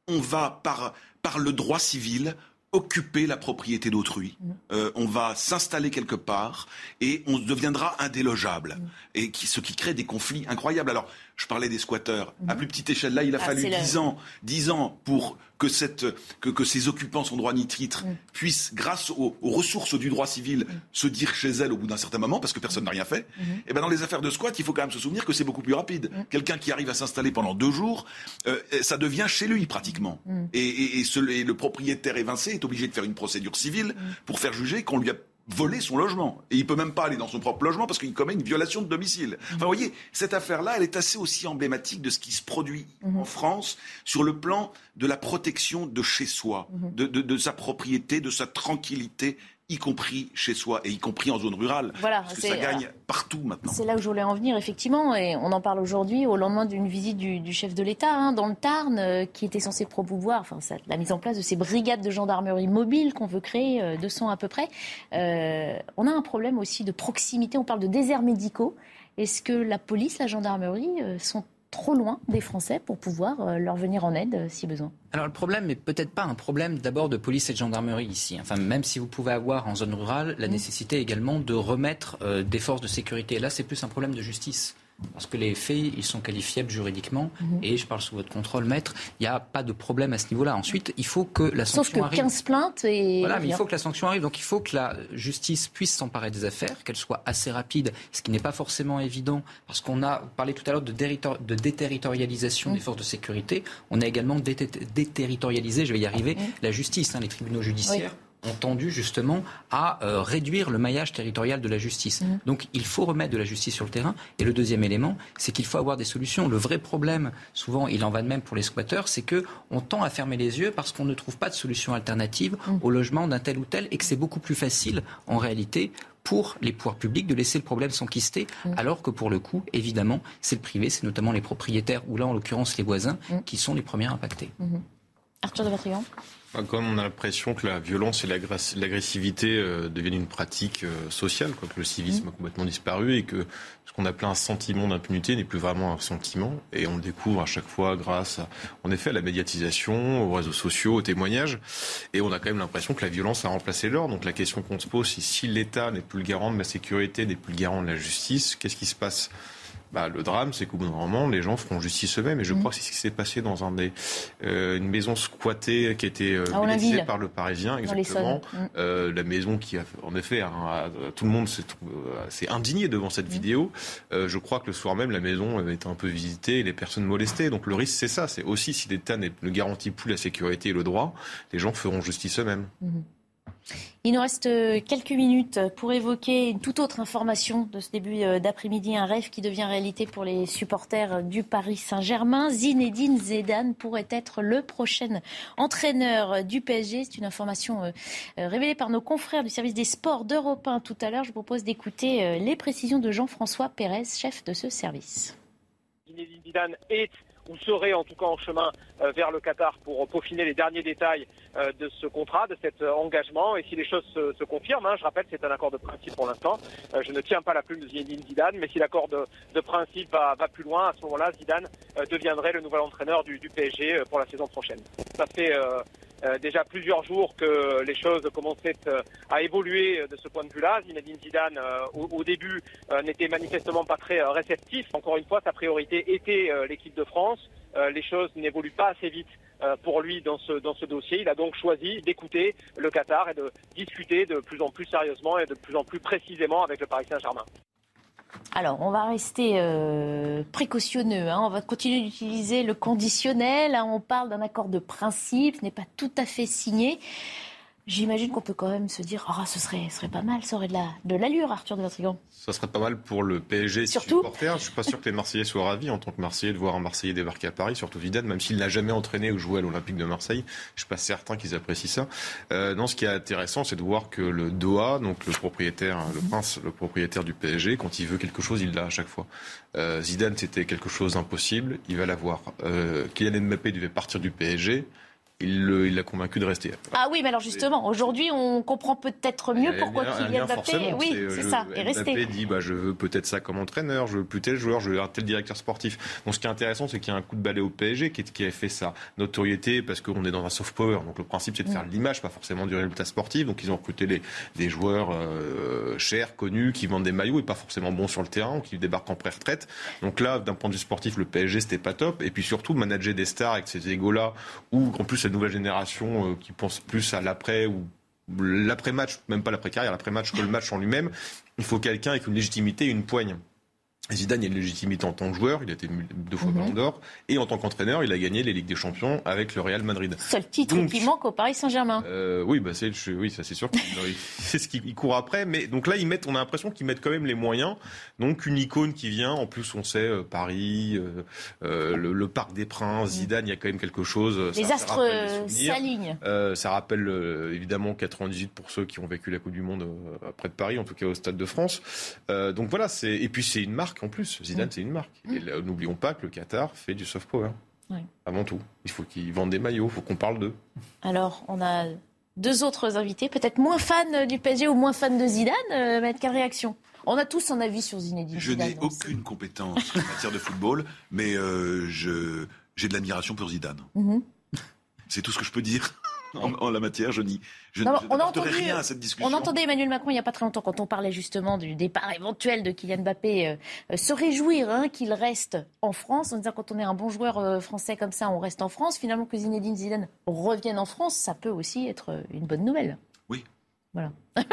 on va par, par le droit civil occuper la propriété d'autrui. Mm. Euh, on va s'installer quelque part et on deviendra indélogeable. Mm. Et qui, ce qui crée des conflits incroyables. Alors, je parlais des squatteurs. À mm. plus petite échelle, là, il a ah, fallu dix ans, dix ans pour que, cette, que, que ces occupants sans droit ni titre mm. puissent, grâce aux, ressources du droit civil, mm. se dire chez elles au bout d'un certain moment, parce que personne n'a rien fait. Mm-hmm. Et eh ben dans les affaires de squat, il faut quand même se souvenir que c'est beaucoup plus rapide. Mm. Quelqu'un qui arrive à s'installer pendant deux jours, euh, ça devient chez lui pratiquement. Et, et, et, ce, et, le propriétaire évincé est obligé de faire une procédure civile pour faire juger qu'on lui a voler son logement. Et il peut même pas aller dans son propre logement parce qu'il commet une violation de domicile. Enfin, vous voyez, cette affaire-là, elle est assez aussi emblématique de ce qui se produit en France sur le plan de la protection de chez soi, de, de, de sa propriété, de sa tranquillité y compris chez soi et y compris en zone rurale. Voilà, parce que ça gagne partout maintenant. C'est là où je voulais en venir, effectivement, et on en parle aujourd'hui au lendemain d'une visite du, du, chef de l'État hein, dans le Tarn, euh, qui était censé promouvoir enfin, ça, la mise en place de ces brigades de gendarmerie mobile qu'on veut créer, euh, 200 à peu près. Euh, on a un problème aussi de proximité, on parle de déserts médicaux. Est-ce que la police, la gendarmerie euh, sont trop loin des Français pour pouvoir euh, leur venir en aide euh, si besoin Alors le problème n'est peut-être pas un problème d'abord de police et de gendarmerie ici. Enfin, même si vous pouvez avoir en zone rurale la nécessité également de remettre euh, des forces de sécurité. Là, c'est plus un problème de justice. Parce que les faits, ils sont qualifiables juridiquement. Mhm. Et je parle sous votre contrôle, maître. Il n'y a pas de problème à ce niveau-là. Ensuite, il faut que la sanction Sauf que arrive. 15 plaintes et... Voilà, mais il faut que la sanction arrive. Donc il faut que la justice puisse s'emparer des affaires, qu'elle soit assez rapide, ce qui n'est pas forcément évident, parce qu'on a parlé tout à l'heure de, déterritorialisation des forces de sécurité. On a également déterritorialisé, je vais y arriver, la justice, hein, les tribunaux judiciaires. Ont tendu justement à euh, réduire le maillage territorial de la justice. Donc il faut remettre de la justice sur le terrain. Et le deuxième élément, c'est qu'il faut avoir des solutions. Le vrai problème, souvent il en va de même pour les squatteurs, c'est que on tend à fermer les yeux parce qu'on ne trouve pas de solution alternative au logement d'un tel ou tel et que c'est beaucoup plus facile en réalité pour les pouvoirs publics de laisser le problème s'enquister, alors que pour le coup, évidemment, c'est le privé, c'est notamment les propriétaires, ou là en l'occurrence les voisins, qui sont les premiers impactés. Arthur de Vatrigan Quand on a l'impression que la violence et l'agress- l'agressivité euh, deviennent une pratique euh, sociale, quoi, que le civisme a complètement disparu et que ce qu'on appelait un sentiment d'impunité n'est plus vraiment un sentiment. Et on le découvre à chaque fois grâce, à, en effet, à la médiatisation, aux réseaux sociaux, aux témoignages. Et on a quand même l'impression que la violence a remplacé l'ordre. Donc la question qu'on se pose, c'est si l'État n'est plus le garant de la sécurité, n'est plus le garant de la justice, qu'est-ce qui se passe bah, le drame, c'est qu'au bout d'un moment, les gens feront justice eux-mêmes. Et je crois que c'est ce qui s'est passé dans un des, euh, une maison squattée qui a été euh, médiatisée par le Parisien, exactement. Mm. Euh, la maison qui a, en effet, a- a- tout le monde s'est euh, s'est indigné devant Mm. cette vidéo. Euh, je crois que le soir même, la maison avait été un peu visitée et les personnes molestées. Donc le risque, c'est ça. C'est aussi si l'État ne garantit plus la sécurité et le droit, les gens feront justice eux-mêmes. Il nous reste euh, quelques minutes pour évoquer une toute autre information de ce début euh, d'après-midi, un rêve qui devient réalité pour les supporters du Paris Saint-Germain. Zinedine Zidane pourrait être le prochain entraîneur du PSG. C'est une information euh, révélée par nos confrères du service des sports d'Europe 1 tout à l'heure. Je propose d'écouter les précisions de Jean-François Pérez, chef de ce service. Ou serait en tout cas en chemin euh, vers le Qatar pour peaufiner les derniers détails euh, de ce contrat, de cet euh, engagement. Et si les choses se, confirment, hein, je rappelle, c'est un accord de principe pour l'instant. Je ne tiens pas la plume de Zinedine Zidane, mais si l'accord de, principe va, plus loin, à ce moment-là, Zidane deviendrait le nouvel entraîneur du, du PSG pour la saison prochaine. Ça fait euh, déjà plusieurs jours que les choses commençaient euh, à évoluer euh, de ce point de vue-là. Zinedine Zidane, au, début, n'était manifestement pas très réceptif. Encore une fois, sa priorité était l'équipe de France. Les choses n'évoluent pas assez vite pour lui dans ce, dans ce dossier. Il a donc choisi d'écouter le Qatar et de discuter de plus en plus sérieusement et de plus en plus précisément avec le Paris Saint-Germain. Alors, on va rester euh, précautionneux. hein. On va continuer d'utiliser le conditionnel. hein. On parle d'un accord de principe, ce n'est pas tout à fait signé. J'imagine qu'on peut quand même se dire, ah, ce serait, ce serait pas mal, ça aurait de la- de l'allure, Arthur de Vatrigan. Ça serait pas mal pour le PSG Surtout. supporters. Je suis pas sûr que les Marseillais soient ravis en tant que Marseillais de voir un Marseillais débarquer à Paris, surtout Zidane, même s'il n'a jamais entraîné ou joué à l'Olympique de Marseille. Je suis pas certain qu'ils apprécient ça. Euh, non, ce qui est intéressant, c'est de voir que le Doha, donc le propriétaire, le prince, le propriétaire du PSG, quand il veut quelque chose, il l'a à chaque fois. Euh, Zidane, c'était quelque chose d'impossible, il va l'avoir. Euh, Kylian Mbappé devait partir du PSG. Il l'a convaincu de rester. Ah oui, mais alors justement, aujourd'hui, on comprend peut-être mieux y a pourquoi Kylian lien Mbappé, oui, c'est ça, est Mbappé resté. dit bah, je veux peut-être ça comme entraîneur, je veux plus tel joueur, je veux un tel directeur sportif. Donc ce qui est intéressant, c'est qu'il y a un coup de balai au PSG qui, qui a fait sa notoriété parce qu'on est dans un soft power. Donc le principe, c'est de faire Mm. l'image, pas forcément du résultat sportif. Donc ils ont recruté des, des joueurs euh, chers, connus, qui vendent des maillots et pas forcément bons sur le terrain, ou qui débarquent en pré-retraite. Donc là, d'un point de vue sportif, le PSG, c'était pas top. Et puis surtout, manager des stars avec ces égos-là, ou en plus la nouvelle génération euh, qui pense plus à l'après ou l'après-match, même pas l'après-carrière, l'après-match que le match en lui-même, il faut quelqu'un avec une légitimité et une poigne. Zidane, a une légitimité en tant que joueur, il a été deux fois Ballon d'Or, et en tant qu'entraîneur, il a gagné les Ligues des Champions avec le Real Madrid. Seul titre qui manque au Paris Saint-Germain. Euh, oui, bah c'est, oui, ça c'est sûr. c'est ce qu'il court après, mais donc là, ils mettent, on a l'impression qu'ils mettent quand même les moyens. Donc une icône qui vient, en plus on sait euh, Paris, euh, le, Parc des Princes, mm. Zidane, il y a quand même quelque chose. Les astres s'alignent. ça rappelle évidemment 98 pour ceux qui ont vécu la Coupe du Monde près de Paris, en tout cas au Stade de France. donc voilà, c'est et puis c'est une marque en plus. Zidane, mm. c'est une marque. Et mm. n'oublions pas que le Qatar fait du soft power. Avant tout. Il faut qu'ils vendent des maillots, il faut qu'on parle d'eux. Alors, on a deux autres invités, peut-être moins fans du PSG ou moins fans de Zidane. Euh, quelle réaction? On a tous un avis sur Zinedine Je n'ai aucune compétence en matière de football, mais euh, j'ai de l'admiration pour Zidane. Mhm. C'est tout ce que je peux dire en, la matière. Je n'y je, rien à cette discussion. On entendait Emmanuel Macron il n'y a pas très longtemps, quand on parlait justement du départ éventuel de Kylian Mbappé, euh, euh, se réjouir hein, qu'il reste en France, en disant quand on est un bon joueur euh, français comme ça, on reste en France. Finalement, que Zinedine Zidane revienne en France, ça peut aussi être une bonne nouvelle. Voilà.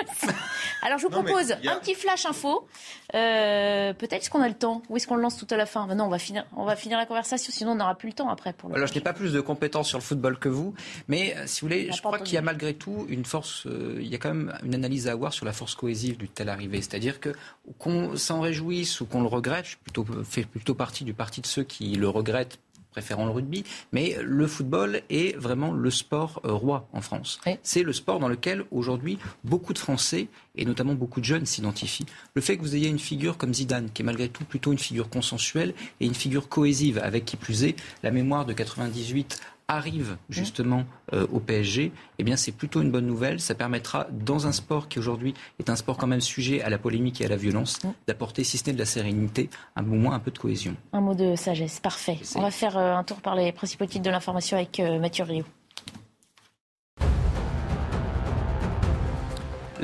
Alors je vous propose un petit flash info. Euh, peut-être qu'on a le temps ou est-ce qu'on le lance tout à la fin? Non, on va finir, on va finir la conversation, sinon on n'aura plus le temps après. Pour Alors je n'ai pas plus de compétences sur le football que vous, mais euh, si vous voulez, je crois qu'il y a malgré tout une force. Euh, il y a quand même une analyse à avoir sur la force cohésive du tel arrivé, c'est-à-dire que qu'on s'en réjouisse ou qu'on le regrette, je plutôt, fais plutôt partie du parti de ceux qui le regrettent préférant le rugby, mais le football est vraiment le sport euh, roi en France. C'est le sport dans lequel aujourd'hui beaucoup de Français et notamment beaucoup de jeunes s'identifient. Le fait que vous ayez une figure comme Zidane, qui est malgré tout plutôt une figure consensuelle et une figure cohésive, avec qui plus est la mémoire de 98 arrive justement euh, au PSG, eh bien c'est plutôt une bonne nouvelle. Ça permettra, dans un sport qui aujourd'hui est un sport quand même sujet à la polémique et à la violence, mmh. d'apporter, si ce n'est de la sérénité, un, au moins un peu de cohésion. Un mot de sagesse, parfait. On va faire euh, un tour par les principaux titres de l'information avec euh, Mathieu Rio.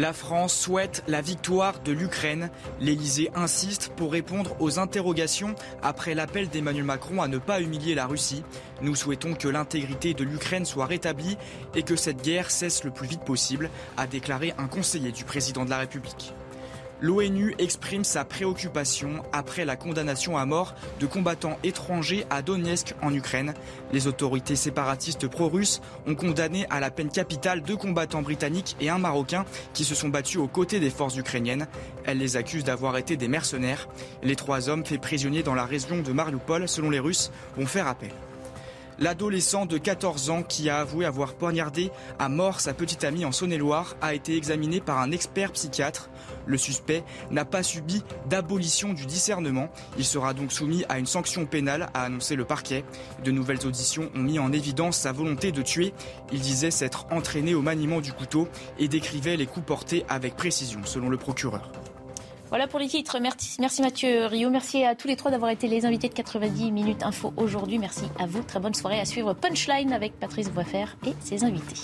La France souhaite la victoire de l'Ukraine. L'Elysée insiste pour répondre aux interrogations après l'appel d'Emmanuel Macron à ne pas humilier la Russie. Nous souhaitons que l'intégrité de l'Ukraine soit rétablie et que cette guerre cesse le plus vite possible, a déclaré un conseiller du président de la République. L'ONU exprime sa préoccupation après la condamnation à mort de combattants étrangers à Donetsk en Ukraine. Les autorités séparatistes pro-russes ont condamné à la peine capitale deux combattants britanniques et un marocain qui se sont battus aux côtés des forces ukrainiennes. Elles les accusent d'avoir été des mercenaires. Les trois hommes faits prisonniers dans la région de Mariupol, selon les Russes, vont faire appel. L'adolescent de 14 ans qui a avoué avoir poignardé à mort sa petite amie en Saône-et-Loire a été examiné par un expert psychiatre. Le suspect n'a pas subi d'abolition du discernement. Il sera donc soumis à une sanction pénale, a annoncé le parquet. De nouvelles auditions ont mis en évidence sa volonté de tuer. Il disait s'être entraîné au maniement du couteau et décrivait les coups portés avec précision, selon le procureur. Voilà pour les titres. Merci, Mathieu Rio. Merci à tous les trois d'avoir été les invités de 90 minutes info aujourd'hui. Merci à vous. Très bonne soirée à suivre Punchline avec Patrice Boisfer et ses invités.